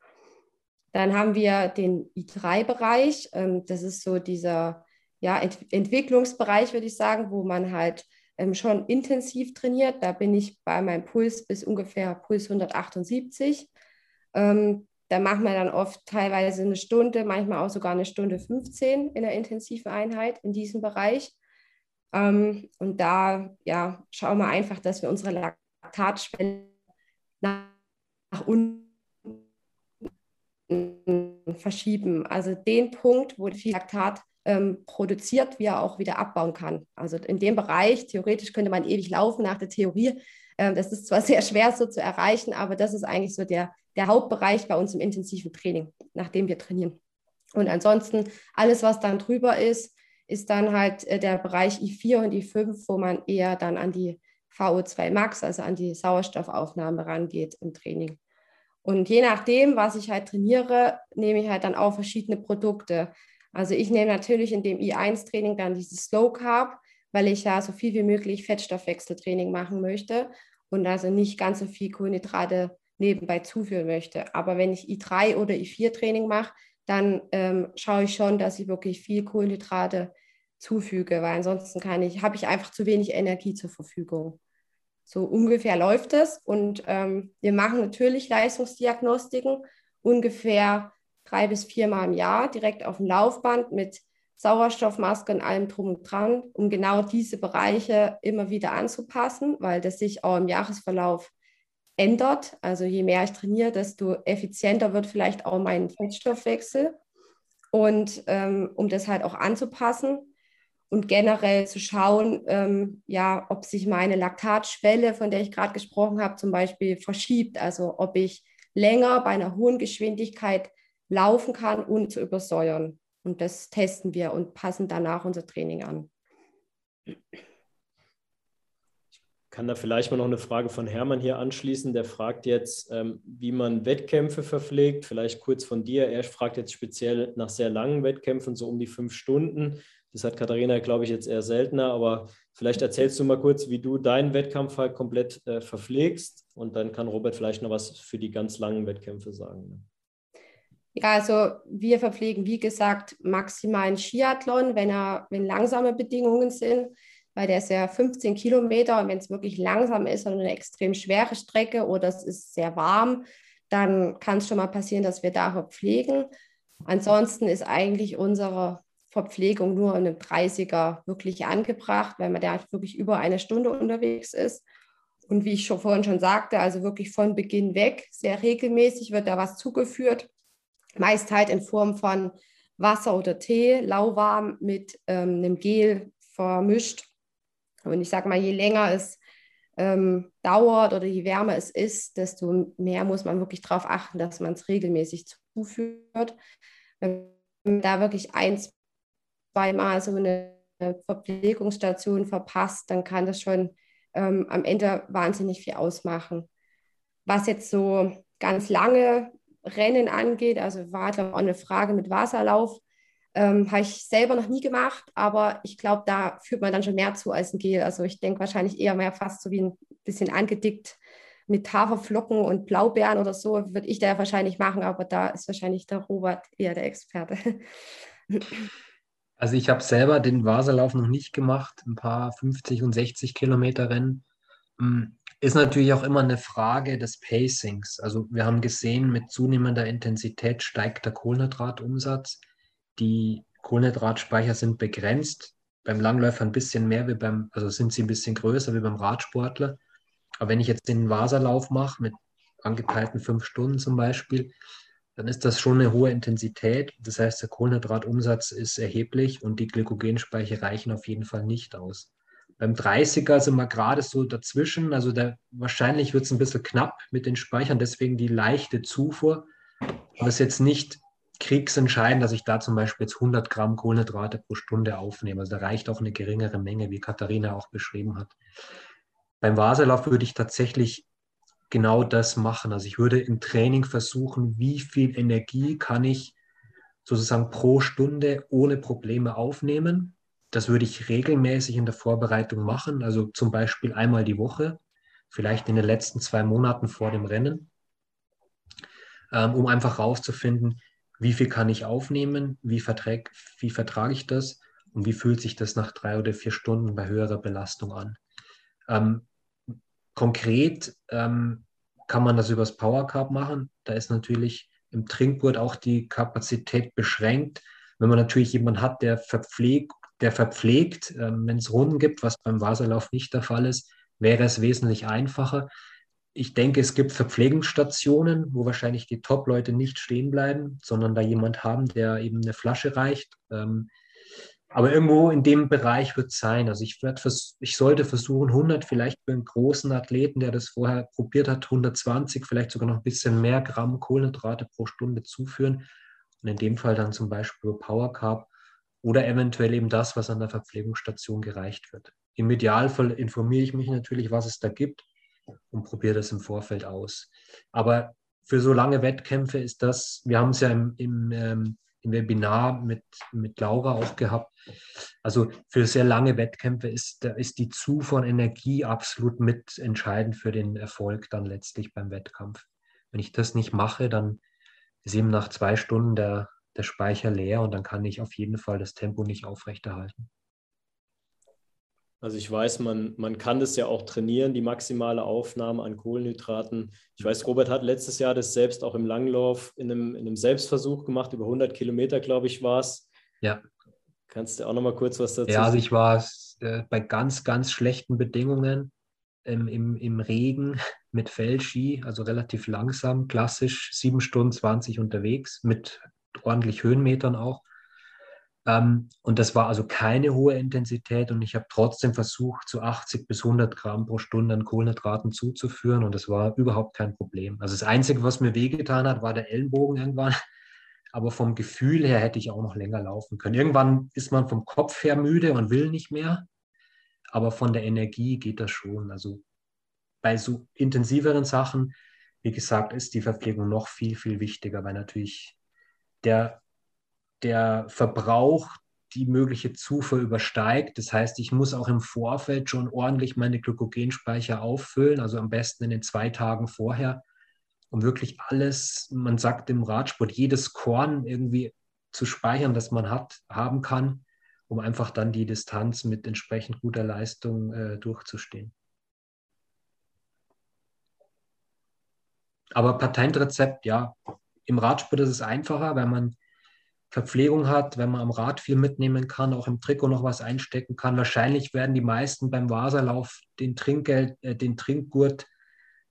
Dann haben wir den I3-Bereich. Ähm, das ist so dieser ja, Ent Entwicklungsbereich, würde ich sagen, wo man halt schon intensiv trainiert. Da bin ich bei meinem Puls bis ungefähr Puls 178. Ähm, da machen wir dann oft teilweise eine Stunde, manchmal auch sogar eine Stunde 15 in der intensiven Einheit in diesem Bereich. Ähm, und da ja, schauen wir einfach, dass wir unsere Laktatschwelle nach, nach unten verschieben. Also den Punkt, wo viel Laktat ähm, produziert, wie er auch wieder abbauen kann. Also in dem Bereich, theoretisch könnte man ewig laufen nach der Theorie. Ähm, das ist zwar sehr schwer so zu erreichen, aber das ist eigentlich so der, der Hauptbereich bei uns im intensiven Training, nachdem wir trainieren. Und ansonsten alles, was dann drüber ist, ist dann halt äh, der Bereich I4 und I5, wo man eher dann an die VO2 Max, also an die Sauerstoffaufnahme rangeht im Training. Und je nachdem, was ich halt trainiere, nehme ich halt dann auch verschiedene Produkte. Also ich nehme natürlich in dem I1-Training dann dieses Slow Carb, weil ich ja so viel wie möglich Fettstoffwechseltraining machen möchte und also nicht ganz so viel Kohlenhydrate nebenbei zuführen möchte. Aber wenn ich I3 oder I4-Training mache, dann ähm, schaue ich schon, dass ich wirklich viel Kohlenhydrate zufüge, weil ansonsten kann ich, habe ich einfach zu wenig Energie zur Verfügung. So ungefähr läuft es. Und ähm, wir machen natürlich Leistungsdiagnostiken ungefähr drei bis viermal im Jahr direkt auf dem Laufband mit Sauerstoffmaske und allem drum und dran, um genau diese Bereiche immer wieder anzupassen, weil das sich auch im Jahresverlauf ändert. Also je mehr ich trainiere, desto effizienter wird vielleicht auch mein Fettstoffwechsel. Und ähm, um das halt auch anzupassen und generell zu schauen, ähm, ja, ob sich meine Laktatschwelle, von der ich gerade gesprochen habe, zum Beispiel verschiebt. Also ob ich länger bei einer hohen Geschwindigkeit laufen kann, ohne zu übersäuern. Und das testen wir und passen danach unser Training an. Ich kann da vielleicht mal noch eine Frage von Hermann hier anschließen. Der fragt jetzt, ähm, wie man Wettkämpfe verpflegt. Vielleicht kurz von dir. Er fragt jetzt speziell nach sehr langen Wettkämpfen, so um die fünf Stunden. Das hat Katharina, glaube ich, jetzt eher seltener, aber vielleicht erzählst du mal kurz, wie du deinen Wettkampf halt komplett äh, verpflegst und dann kann Robert vielleicht noch was für die ganz langen Wettkämpfe sagen. Ja, also wir verpflegen, wie gesagt, maximal einen Skiathlon, wenn, er, wenn langsame Bedingungen sind, weil der ist ja 15 Kilometer und wenn es wirklich langsam ist und eine extrem schwere Strecke oder es ist sehr warm, dann kann es schon mal passieren, dass wir da verpflegen. Ansonsten ist eigentlich unsere Verpflegung nur in einem 30er wirklich angebracht, weil man da wirklich über eine Stunde unterwegs ist. Und wie ich schon vorhin schon sagte, also wirklich von Beginn weg, sehr regelmäßig wird da was zugeführt meist halt in Form von Wasser oder Tee, lauwarm mit ähm, einem Gel vermischt. Und ich sage mal, je länger es ähm, dauert oder je wärmer es ist, desto mehr muss man wirklich darauf achten, dass man es regelmäßig zuführt. Wenn man da wirklich ein, zweimal so eine Verpflegungsstation verpasst, dann kann das schon ähm, am Ende wahnsinnig viel ausmachen. Was jetzt so ganz lange Rennen angeht, also war glaube auch eine Frage mit Wasserlauf, ähm, habe ich selber noch nie gemacht, aber ich glaube, da führt man dann schon mehr zu als ein Gel. Also ich denke wahrscheinlich eher mehr fast so wie ein bisschen angedickt mit Haferflocken und Blaubeeren oder so, würde ich da ja wahrscheinlich machen, aber da ist wahrscheinlich der Robert eher der Experte. Also ich habe selber den Wasserlauf noch nicht gemacht, ein paar 50 und 60 Kilometer Rennen. Hm, ist natürlich auch immer eine Frage des Pacings. Also wir haben gesehen, mit zunehmender Intensität steigt der Kohlenhydratumsatz. Die Kohlenhydratspeicher sind begrenzt. Beim Langläufer ein bisschen mehr wie beim, also sind sie ein bisschen größer wie beim Radsportler. Aber wenn ich jetzt den Vaserlauf mache mit angepeilten fünf Stunden zum Beispiel, dann ist das schon eine hohe Intensität. Das heißt, der Kohlenhydratumsatz ist erheblich und die Glykogenspeicher reichen auf jeden Fall nicht aus. Beim 30er sind wir gerade so dazwischen. Also der, wahrscheinlich wird es ein bisschen knapp mit den Speichern, deswegen die leichte Zufuhr. Aber es ist jetzt nicht kriegsentscheidend, dass ich da zum Beispiel jetzt 100 Gramm Kohlenhydrate pro Stunde aufnehme. Also da reicht auch eine geringere Menge, wie Katharina auch beschrieben hat. Beim Wasserlauf würde ich tatsächlich genau das machen. Also ich würde im Training versuchen, wie viel Energie kann ich sozusagen pro Stunde ohne Probleme aufnehmen. Das würde ich regelmäßig in der Vorbereitung machen, also zum Beispiel einmal die Woche, vielleicht in den letzten zwei Monaten vor dem Rennen, ähm, um einfach herauszufinden, wie viel kann ich aufnehmen, wie, verträg, wie vertrage ich das und wie fühlt sich das nach drei oder vier Stunden bei höherer Belastung an. Ähm, konkret ähm, kann man das übers Power Carb machen. Da ist natürlich im Trinkgurt auch die Kapazität beschränkt. Wenn man natürlich jemanden hat, der verpflegt, der verpflegt, ähm, wenn es Runden gibt, was beim Wasserlauf nicht der Fall ist, wäre es wesentlich einfacher ich denke, es gibt Verpflegungsstationen, wo wahrscheinlich die Top-Leute nicht stehen bleiben, sondern da jemand haben, der eben eine Flasche reicht. Ähm, aber irgendwo in dem Bereich wird es sein. Also ich, vers ich sollte versuchen, 100 vielleicht für einen großen Athleten, der das vorher probiert hat, 120, vielleicht sogar noch ein bisschen mehr Gramm Kohlenhydrate pro Stunde zuführen. Und in dem Fall dann zum Beispiel Power Carb oder eventuell eben das, was an der Verpflegungsstation gereicht wird. Im Idealfall informiere ich mich natürlich, was es da gibt und probiere das im Vorfeld aus. Aber für so lange Wettkämpfe ist das, wir haben es ja im, im, ähm, im Webinar mit, mit Laura auch gehabt. Also für sehr lange Wettkämpfe ist, ist die Zufuhr von Energie absolut mit entscheidend für den Erfolg dann letztlich beim Wettkampf. Wenn ich das nicht mache, dann ist eben nach zwei Stunden der, der Speicher leer und dann kann ich auf jeden Fall das Tempo nicht aufrechterhalten. Also ich weiß, man, man kann das ja auch trainieren, die maximale Aufnahme an Kohlenhydraten. Ich weiß, Robert hat letztes Jahr das selbst auch im Langlauf in einem, in einem Selbstversuch gemacht, über 100 Kilometer, glaube ich, war es. Ja. Kannst du auch noch mal kurz was dazu sagen? Ja, also ich war äh, bei ganz, ganz schlechten Bedingungen ähm, im, im Regen mit Fellski, also relativ langsam, klassisch 7 Stunden 20 unterwegs, mit ordentlich Höhenmetern auch. Ähm, und das war also keine hohe Intensität und ich habe trotzdem versucht, zu 80 bis 100 Gramm pro Stunde an Kohlenhydraten zuzuführen und das war überhaupt kein Problem. Also das Einzige, was mir wehgetan hat, war der Ellenbogen irgendwann. Aber vom Gefühl her hätte ich auch noch länger laufen können. Irgendwann ist man vom Kopf her müde und will nicht mehr, aber von der Energie geht das schon. Also bei so intensiveren Sachen, wie gesagt, ist die Verpflegung noch viel, viel wichtiger, weil natürlich der der Verbrauch die mögliche Zufuhr übersteigt. Das heißt, ich muss auch im Vorfeld schon ordentlich meine Glykogenspeicher auffüllen, also am besten in den zwei Tagen vorher, um wirklich alles, man sagt im Radsport, jedes Korn irgendwie zu speichern, das man hat, haben kann, um einfach dann die Distanz mit entsprechend guter Leistung äh, durchzustehen. Aber Patentrezept, ja, im Radsport ist es einfacher, weil man Verpflegung hat, wenn man am Rad viel mitnehmen kann, auch im Trikot noch was einstecken kann. Wahrscheinlich werden die meisten beim Wasserlauf den, Trinkgeld, äh, den Trinkgurt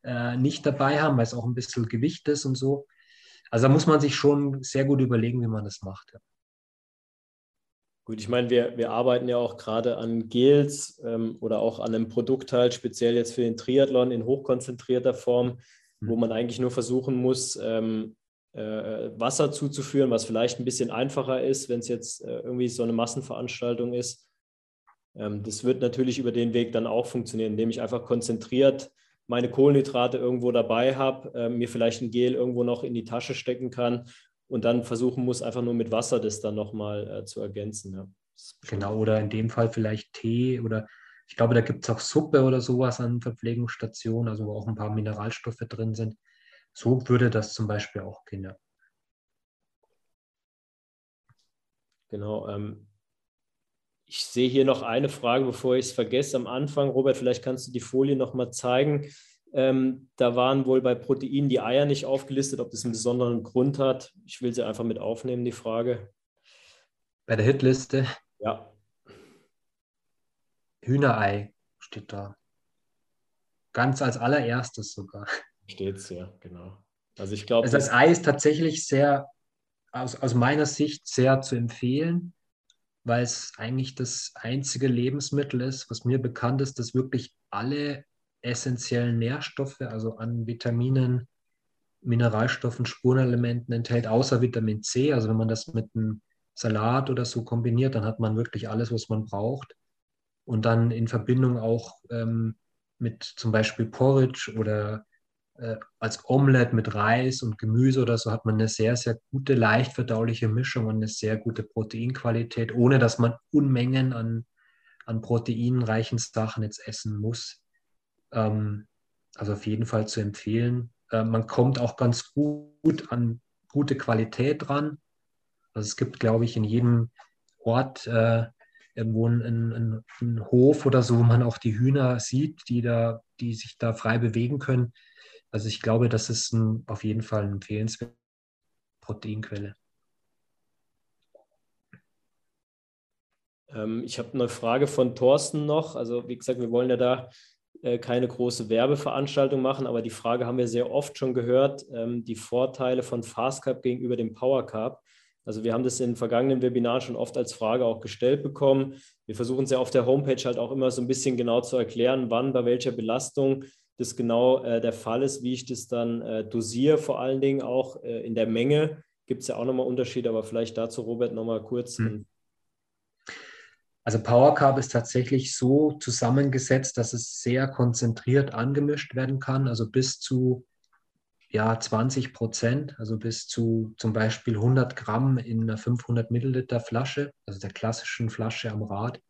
äh, nicht dabei haben, weil es auch ein bisschen Gewicht ist und so. Also da muss man sich schon sehr gut überlegen, wie man das macht. Ja. Gut, ich meine, wir, wir arbeiten ja auch gerade an Gels ähm, oder auch an einem Produkt halt, speziell jetzt für den Triathlon in hochkonzentrierter Form, mhm. wo man eigentlich nur versuchen muss, ähm, äh, Wasser zuzuführen, was vielleicht ein bisschen einfacher ist, wenn es jetzt äh, irgendwie so eine Massenveranstaltung ist. Ähm, das wird natürlich über den Weg dann auch funktionieren, indem ich einfach konzentriert meine Kohlenhydrate irgendwo dabei habe, äh, mir vielleicht ein Gel irgendwo noch in die Tasche stecken kann und dann versuchen muss, einfach nur mit Wasser das dann nochmal äh, zu ergänzen. Ja. Genau, oder in dem Fall vielleicht Tee oder ich glaube, da gibt es auch Suppe oder sowas an Verpflegungsstationen, also wo auch ein paar Mineralstoffe drin sind. So würde das zum Beispiel auch gehen. Ja. Genau. Ähm, ich sehe hier noch eine Frage, bevor ich es vergesse am Anfang. Robert, vielleicht kannst du die Folie noch mal zeigen. Ähm, da waren wohl bei Proteinen die Eier nicht aufgelistet, ob das einen besonderen Grund hat. Ich will sie einfach mit aufnehmen, die Frage. Bei der Hitliste? Ja. Hühnerei steht da. Ganz als allererstes sogar steht es ja, genau. Also ich glaube. Also das Ei ist tatsächlich sehr, aus, aus meiner Sicht sehr zu empfehlen, weil es eigentlich das einzige Lebensmittel ist, was mir bekannt ist, das wirklich alle essentiellen Nährstoffe, also an Vitaminen, Mineralstoffen, Spurenelementen enthält, außer Vitamin C. Also wenn man das mit einem Salat oder so kombiniert, dann hat man wirklich alles, was man braucht. Und dann in Verbindung auch ähm, mit zum Beispiel Porridge oder äh, als Omelette mit Reis und Gemüse oder so hat man eine sehr, sehr gute, leicht verdauliche Mischung und eine sehr gute Proteinqualität, ohne dass man Unmengen an, an proteinreichen Sachen jetzt essen muss. Ähm, also auf jeden Fall zu empfehlen. Äh, man kommt auch ganz gut an gute Qualität dran. Also es gibt, glaube ich, in jedem Ort äh, irgendwo einen, Hof oder so, wo man auch die Hühner sieht, die, da, die sich da frei bewegen können. Also ich glaube, das ist ein, auf jeden Fall eine empfehlenswerte Proteinquelle. Ähm, ich habe eine Frage von Thorsten noch. Also wie gesagt, wir wollen ja da äh, keine große Werbeveranstaltung machen, aber die Frage haben wir sehr oft schon gehört, ähm, die Vorteile von Fast Carb gegenüber dem Power Carb. Also wir haben das in vergangenen Webinaren schon oft als Frage auch gestellt bekommen. Wir versuchen es ja auf der Homepage halt auch immer so ein bisschen genau zu erklären, wann bei welcher Belastung das genau äh, der Fall ist, wie ich das dann äh, dosiere, vor allen Dingen auch äh, in der Menge. Gibt es ja auch nochmal Unterschiede, aber vielleicht dazu, Robert, nochmal kurz. Hm. Also Power Carb ist tatsächlich so zusammengesetzt, dass es sehr konzentriert angemischt werden kann, also bis zu ja, 20 Prozent, also bis zu zum Beispiel 100 Gramm in einer 500 Milliliter Flasche, also der klassischen Flasche am Rad.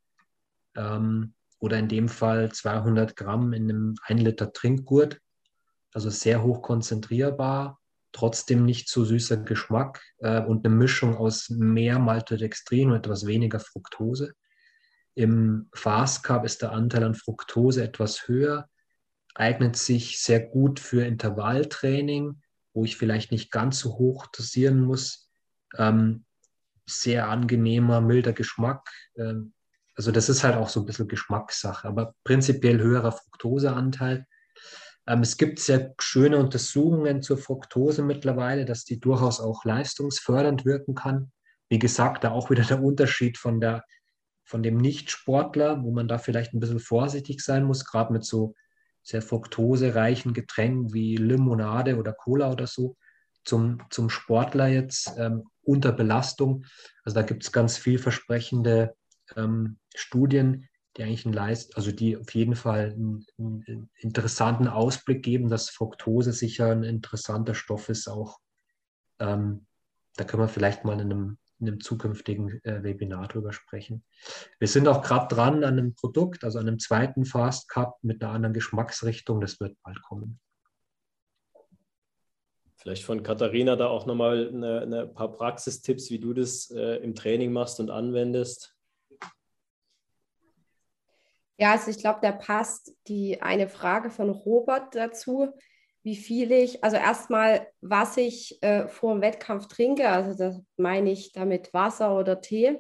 Ähm, oder in dem Fall 200 Gramm in einem 1 Liter Trinkgurt. Also sehr hoch konzentrierbar, trotzdem nicht zu süßer Geschmack äh, und eine Mischung aus mehr Maltodextrin und etwas weniger Fructose. Im Fast Carb ist der Anteil an Fructose etwas höher, eignet sich sehr gut für Intervalltraining, wo ich vielleicht nicht ganz so hoch dosieren muss. Ähm, sehr angenehmer, milder Geschmack. Ähm, also das ist halt auch so ein bisschen Geschmackssache, aber prinzipiell höherer Fructoseanteil. Ähm, es gibt sehr schöne Untersuchungen zur Fructose mittlerweile, dass die durchaus auch leistungsfördernd wirken kann. Wie gesagt, da auch wieder der Unterschied von, der, von dem Nicht-Sportler, wo man da vielleicht ein bisschen vorsichtig sein muss, gerade mit so sehr fruktosereichen Getränken wie Limonade oder Cola oder so, zum, zum Sportler jetzt ähm, unter Belastung. Also da gibt es ganz vielversprechende ähm, Studien, die eigentlich einen Leist, also die auf jeden Fall einen, einen, interessanten Ausblick geben, dass Fructose sicher ein interessanter Stoff ist auch. Ähm, da können wir vielleicht mal in einem, in einem zukünftigen äh, Webinar drüber sprechen. Wir sind auch gerade dran an einem Produkt, also an einem zweiten Fast Cup mit einer anderen Geschmacksrichtung. Das wird bald kommen. Vielleicht von Katharina da auch nochmal ein eine paar Praxistipps, wie du das äh, im Training machst und anwendest. Ja, also ich glaube, da passt die eine Frage von Robert dazu, wie viel ich, also erstmal, was ich äh, vor dem Wettkampf trinke, also das meine ich damit Wasser oder Tee,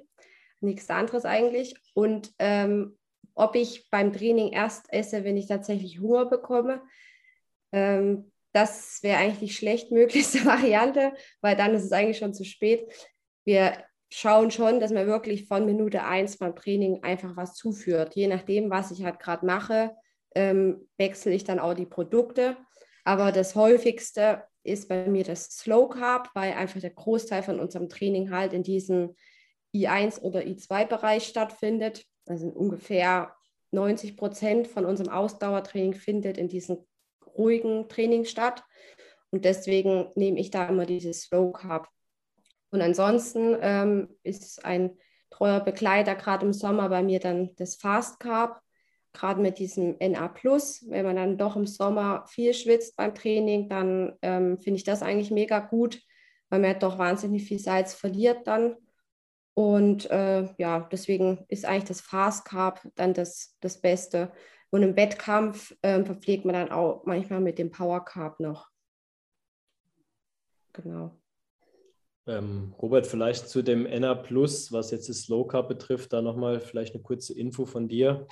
nichts anderes eigentlich. Und ähm, ob ich beim Training erst esse, wenn ich tatsächlich Hunger bekomme. Ähm, das wäre eigentlich die schlechtmöglichste Variante, weil dann ist es eigentlich schon zu spät. Wir schauen schon, dass man wirklich von Minute 1 beim Training einfach was zuführt. Je nachdem, was ich halt gerade mache, ähm, wechsle ich dann auch die Produkte. Aber das häufigste ist bei mir das Slow Carb, weil einfach der Großteil von unserem Training halt in diesem I1 oder I2-Bereich stattfindet. Also ungefähr 90 Prozent von unserem Ausdauertraining findet in diesem ruhigen Training statt. Und deswegen nehme ich da immer dieses Slow Carb und ansonsten ähm, ist ein treuer Begleiter gerade im Sommer bei mir dann das Fast Carb, gerade mit diesem NA Wenn man dann doch im Sommer viel schwitzt beim Training, dann ähm, finde ich das eigentlich mega gut, weil man doch wahnsinnig viel Salz verliert dann. Und äh, ja, deswegen ist eigentlich das Fast Carb dann das, das Beste. Und im Wettkampf äh, verpflegt man dann auch manchmal mit dem Power Carb noch. Genau. Ähm, Robert, vielleicht zu dem NA Plus, was jetzt das Slow Carb betrifft, da nochmal vielleicht eine kurze Info von dir.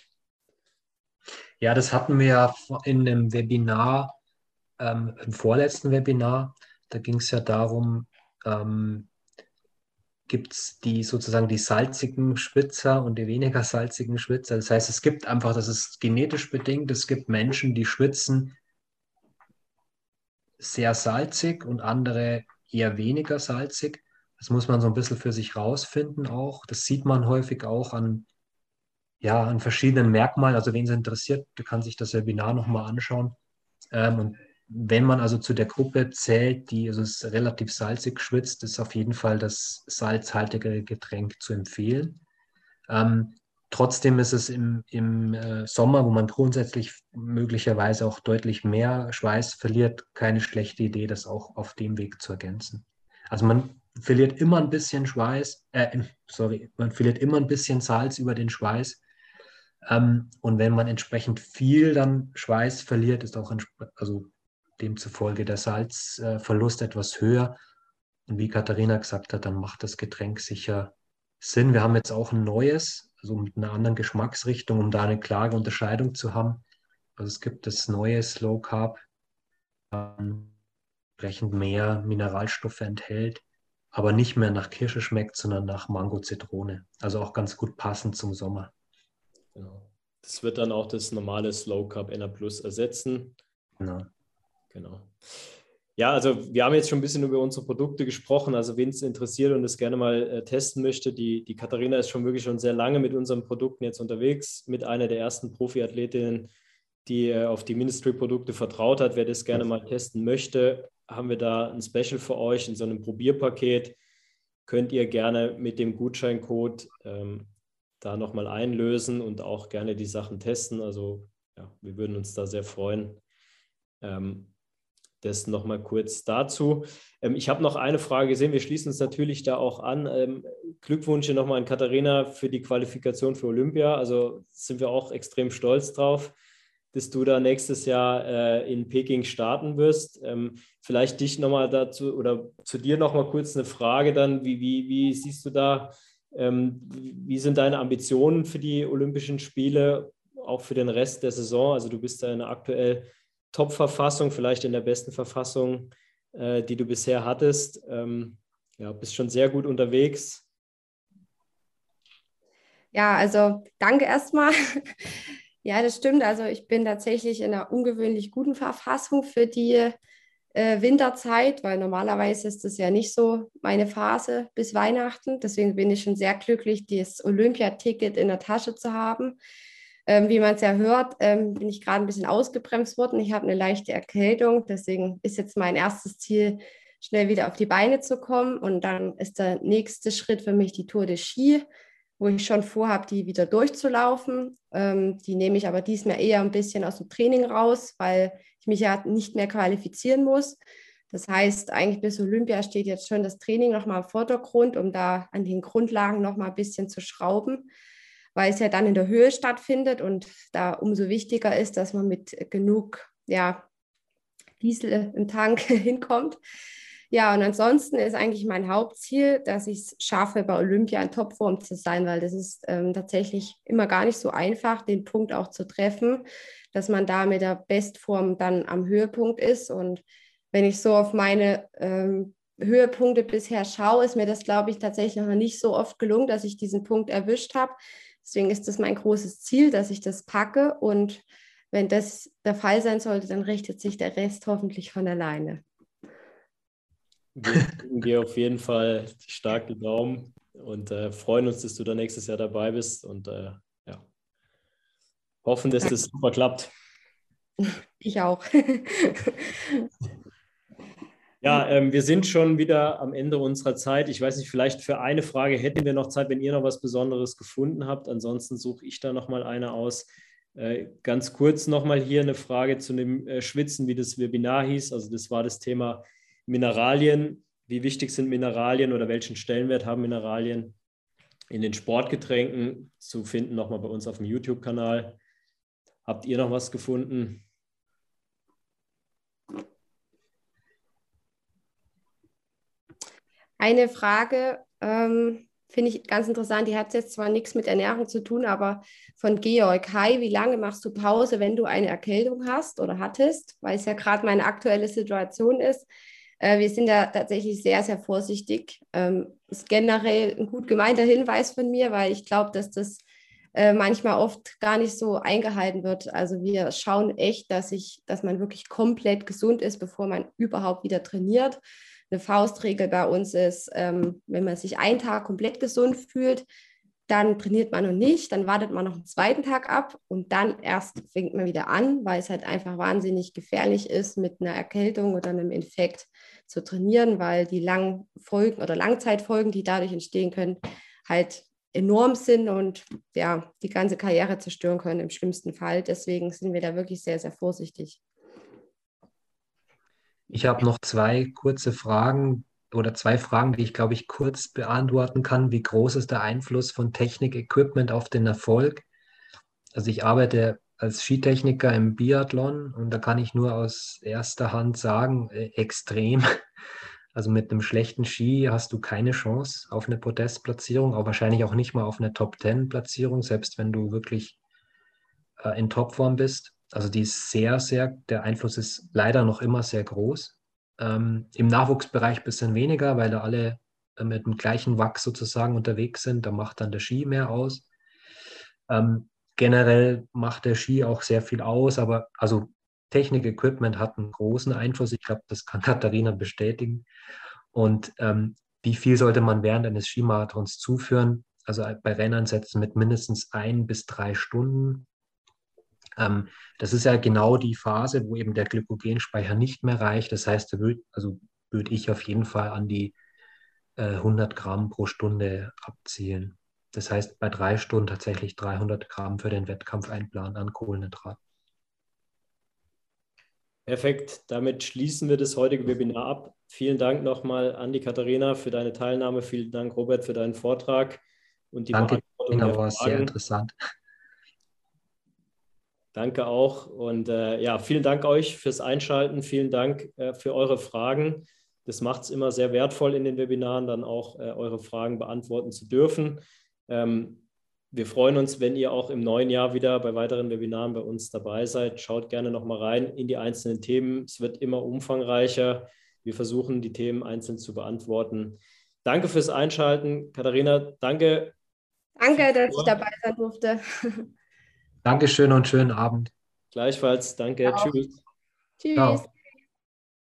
Ja, das hatten wir ja in einem Webinar, ähm, im vorletzten Webinar. Da ging es ja darum, ähm, gibt es die sozusagen die salzigen Schwitzer und die weniger salzigen Schwitzer. Das heißt, es gibt einfach, das ist genetisch bedingt, es gibt Menschen, die schwitzen sehr salzig und andere eher weniger salzig. Das muss man so ein bisschen für sich rausfinden auch. Das sieht man häufig auch an, ja, an verschiedenen Merkmalen. Also wen es interessiert, der kann sich das Webinar nochmal anschauen. Ähm, und wenn man also zu der Gruppe zählt, die also es relativ salzig schwitzt, ist auf jeden Fall das salzhaltige Getränk zu empfehlen. Ähm, trotzdem ist es im, im äh, Sommer, wo man grundsätzlich möglicherweise auch deutlich mehr Schweiß verliert, keine schlechte Idee, das auch auf dem Weg zu ergänzen. Also man verliert immer ein bisschen Schweiß, äh, sorry, man verliert immer ein bisschen Salz über den Schweiß. Ähm, und wenn man entsprechend viel dann Schweiß verliert, ist auch also demzufolge der Salzverlust etwas höher. Und wie Katharina gesagt hat, dann macht das Getränk sicher Sinn. Wir haben jetzt auch ein neues, also mit einer anderen Geschmacksrichtung, um da eine klare Unterscheidung zu haben. Also es gibt das neue Slow Carb, ähm, entsprechend mehr Mineralstoffe enthält, aber nicht mehr nach Kirsche schmeckt, sondern nach Mango-Zitrone. Also auch ganz gut passend zum Sommer. Genau. Das wird dann auch das normale Slow Carb NA Plus ersetzen. Genau. Genau. Ja, also wir haben jetzt schon ein bisschen über unsere Produkte gesprochen. Also wen es interessiert und es gerne mal äh, testen möchte, die, die Katharina ist schon wirklich schon sehr lange mit unseren Produkten jetzt unterwegs, mit einer der ersten Profiathletinnen, die äh, auf die Ministry-Produkte vertraut hat. Wer das gerne mal testen möchte, haben wir da ein Special für euch in so einem Probierpaket. Könnt ihr gerne mit dem Gutscheincode ähm, da nochmal einlösen und auch gerne die Sachen testen. Also ja, wir würden uns da sehr freuen. Ähm, das nochmal kurz dazu. Ähm, ich habe noch eine Frage gesehen. Wir schließen uns natürlich da auch an. Ähm, Glückwünsche nochmal an Katharina für die Qualifikation für Olympia. Also sind wir auch extrem stolz drauf, dass du da nächstes Jahr äh, in Peking starten wirst. Ähm, vielleicht dich nochmal dazu oder zu dir nochmal kurz eine Frage dann. Wie, wie, wie siehst du da, wie sind deine Ambitionen für die Olympischen Spiele, auch für den Rest der Saison? Also du bist da aktuell Top-Verfassung, vielleicht in der besten Verfassung, äh, die du bisher hattest. Ähm, ja, bist schon sehr gut unterwegs. Ja, also danke erstmal. ja, das stimmt. Also ich bin tatsächlich in einer ungewöhnlich guten Verfassung für die äh, Winterzeit, weil normalerweise ist das ja nicht so meine Phase bis Weihnachten. Deswegen bin ich schon sehr glücklich, das Olympiaticket in der Tasche zu haben. Ähm, wie man es ja hört, ähm, bin ich gerade ein bisschen ausgebremst worden. Ich habe eine leichte Erkältung. Deswegen ist jetzt mein erstes Ziel, schnell wieder auf die Beine zu kommen. Und dann ist der nächste Schritt für mich die Tour de Ski, wo ich schon vorhabe, die wieder durchzulaufen. Ähm, die nehme ich aber diesmal eher ein bisschen aus dem Training raus, weil ich mich ja nicht mehr qualifizieren muss. Das heißt, eigentlich bis Olympia steht jetzt schon das Training nochmal im Vordergrund, um da an den Grundlagen nochmal ein bisschen zu schrauben weil es ja dann in der Höhe stattfindet und da umso wichtiger ist, dass man mit genug ja, Diesel im Tank hinkommt. Ja, und ansonsten ist eigentlich mein Hauptziel, dass ich es schaffe, bei Olympia in Topform zu sein, weil das ist ähm, tatsächlich immer gar nicht so einfach, den Punkt auch zu treffen, dass man da mit der Bestform dann am Höhepunkt ist. Und wenn ich so auf meine ähm, Höhepunkte bisher schaue, ist mir das, glaube ich, tatsächlich noch nicht so oft gelungen, dass ich diesen Punkt erwischt habe. Deswegen ist das mein großes Ziel, dass ich das packe. Und wenn das der Fall sein sollte, dann richtet sich der Rest hoffentlich von alleine. Wir drücken dir auf jeden Fall stark die Daumen und äh, freuen uns, dass du da nächstes Jahr dabei bist und äh, ja, hoffen, dass das super klappt. Ich auch. Ja, ähm, wir sind schon wieder am Ende unserer Zeit. Ich weiß nicht, vielleicht für eine Frage hätten wir noch Zeit, wenn ihr noch was Besonderes gefunden habt. Ansonsten suche ich da noch mal eine aus. Äh, ganz kurz noch mal hier eine Frage zu dem äh, Schwitzen, wie das Webinar hieß. Also das war das Thema Mineralien. Wie wichtig sind Mineralien oder welchen Stellenwert haben Mineralien in den Sportgetränken zu finden? Noch mal bei uns auf dem YouTube-Kanal. Habt ihr noch was gefunden? Eine Frage ähm, finde ich ganz interessant, die hat jetzt zwar nichts mit Ernährung zu tun, aber von Georg. Hi, wie lange machst du Pause, wenn du eine Erkältung hast oder hattest? Weil es ja gerade meine aktuelle Situation ist. Äh, wir sind ja tatsächlich sehr, sehr vorsichtig. Ähm, ist generell ein gut gemeinter Hinweis von mir, weil ich glaube, dass das äh, manchmal oft gar nicht so eingehalten wird. Also wir schauen echt, dass ich, dass man wirklich komplett gesund ist, bevor man überhaupt wieder trainiert. Eine Faustregel bei uns ist, ähm, wenn man sich einen Tag komplett gesund fühlt, dann trainiert man noch nicht, dann wartet man noch einen zweiten Tag ab und dann erst fängt man wieder an, weil es halt einfach wahnsinnig gefährlich ist, mit einer Erkältung oder einem Infekt zu trainieren, weil die langen oder Langzeitfolgen, die dadurch entstehen können, halt enorm sind und ja, die ganze Karriere zerstören können im schlimmsten Fall. Deswegen sind wir da wirklich sehr, sehr vorsichtig. Ich habe noch zwei kurze Fragen oder zwei Fragen, die ich, glaube ich, kurz beantworten kann. Wie groß ist der Einfluss von Technik, Equipment auf den Erfolg? Also ich arbeite als Skitechniker im Biathlon und da kann ich nur aus erster Hand sagen, äh, extrem. Also mit einem schlechten Ski hast du keine Chance auf eine Podestplatzierung, aber wahrscheinlich auch nicht mal auf eine Top-10-Platzierung, selbst wenn du wirklich äh, in Topform bist. Also die ist sehr, sehr, der Einfluss ist leider noch immer sehr groß. Ähm, Im Nachwuchsbereich ein bisschen weniger, weil da alle äh, mit dem gleichen Wachs sozusagen unterwegs sind. Da macht dann der Ski mehr aus. Ähm, generell macht der Ski auch sehr viel aus, aber also Technik, Equipment hat einen großen Einfluss. Ich glaube, das kann Katharina bestätigen. Und ähm, wie viel sollte man während eines Skimarathons zuführen? Also bei Rennansätzen mit mindestens ein bis drei Stunden. Ähm, das ist ja genau die Phase, wo eben der Glykogenspeicher nicht mehr reicht. Das heißt, da würd, also würde ich auf jeden Fall an die äh, 100 Gramm pro Stunde abzielen. Das heißt, bei drei Stunden tatsächlich 300 Gramm für den Wettkampf einplanen an Kohlenhydrat. Perfekt, damit schließen wir das heutige Webinar ab. Vielen Dank nochmal an die Katharina für deine Teilnahme. Vielen Dank, Robert, für deinen Vortrag und die Danke, Beantwortung der war sehr interessant. Danke auch und äh, ja, vielen Dank euch fürs Einschalten. Vielen Dank äh, für eure Fragen. Das macht es immer sehr wertvoll in den Webinaren, dann auch äh, eure Fragen beantworten zu dürfen. Ähm, wir freuen uns, wenn ihr auch im neuen Jahr wieder bei weiteren Webinaren bei uns dabei seid. Schaut gerne nochmal rein in die einzelnen Themen. Es wird immer umfangreicher. Wir versuchen, die Themen einzeln zu beantworten. Danke fürs Einschalten. Katharina, danke. Danke, dass ich dabei sein durfte. Dankeschön und schönen Abend. Gleichfalls. Danke. Tschüss. Tschüss. Ciao.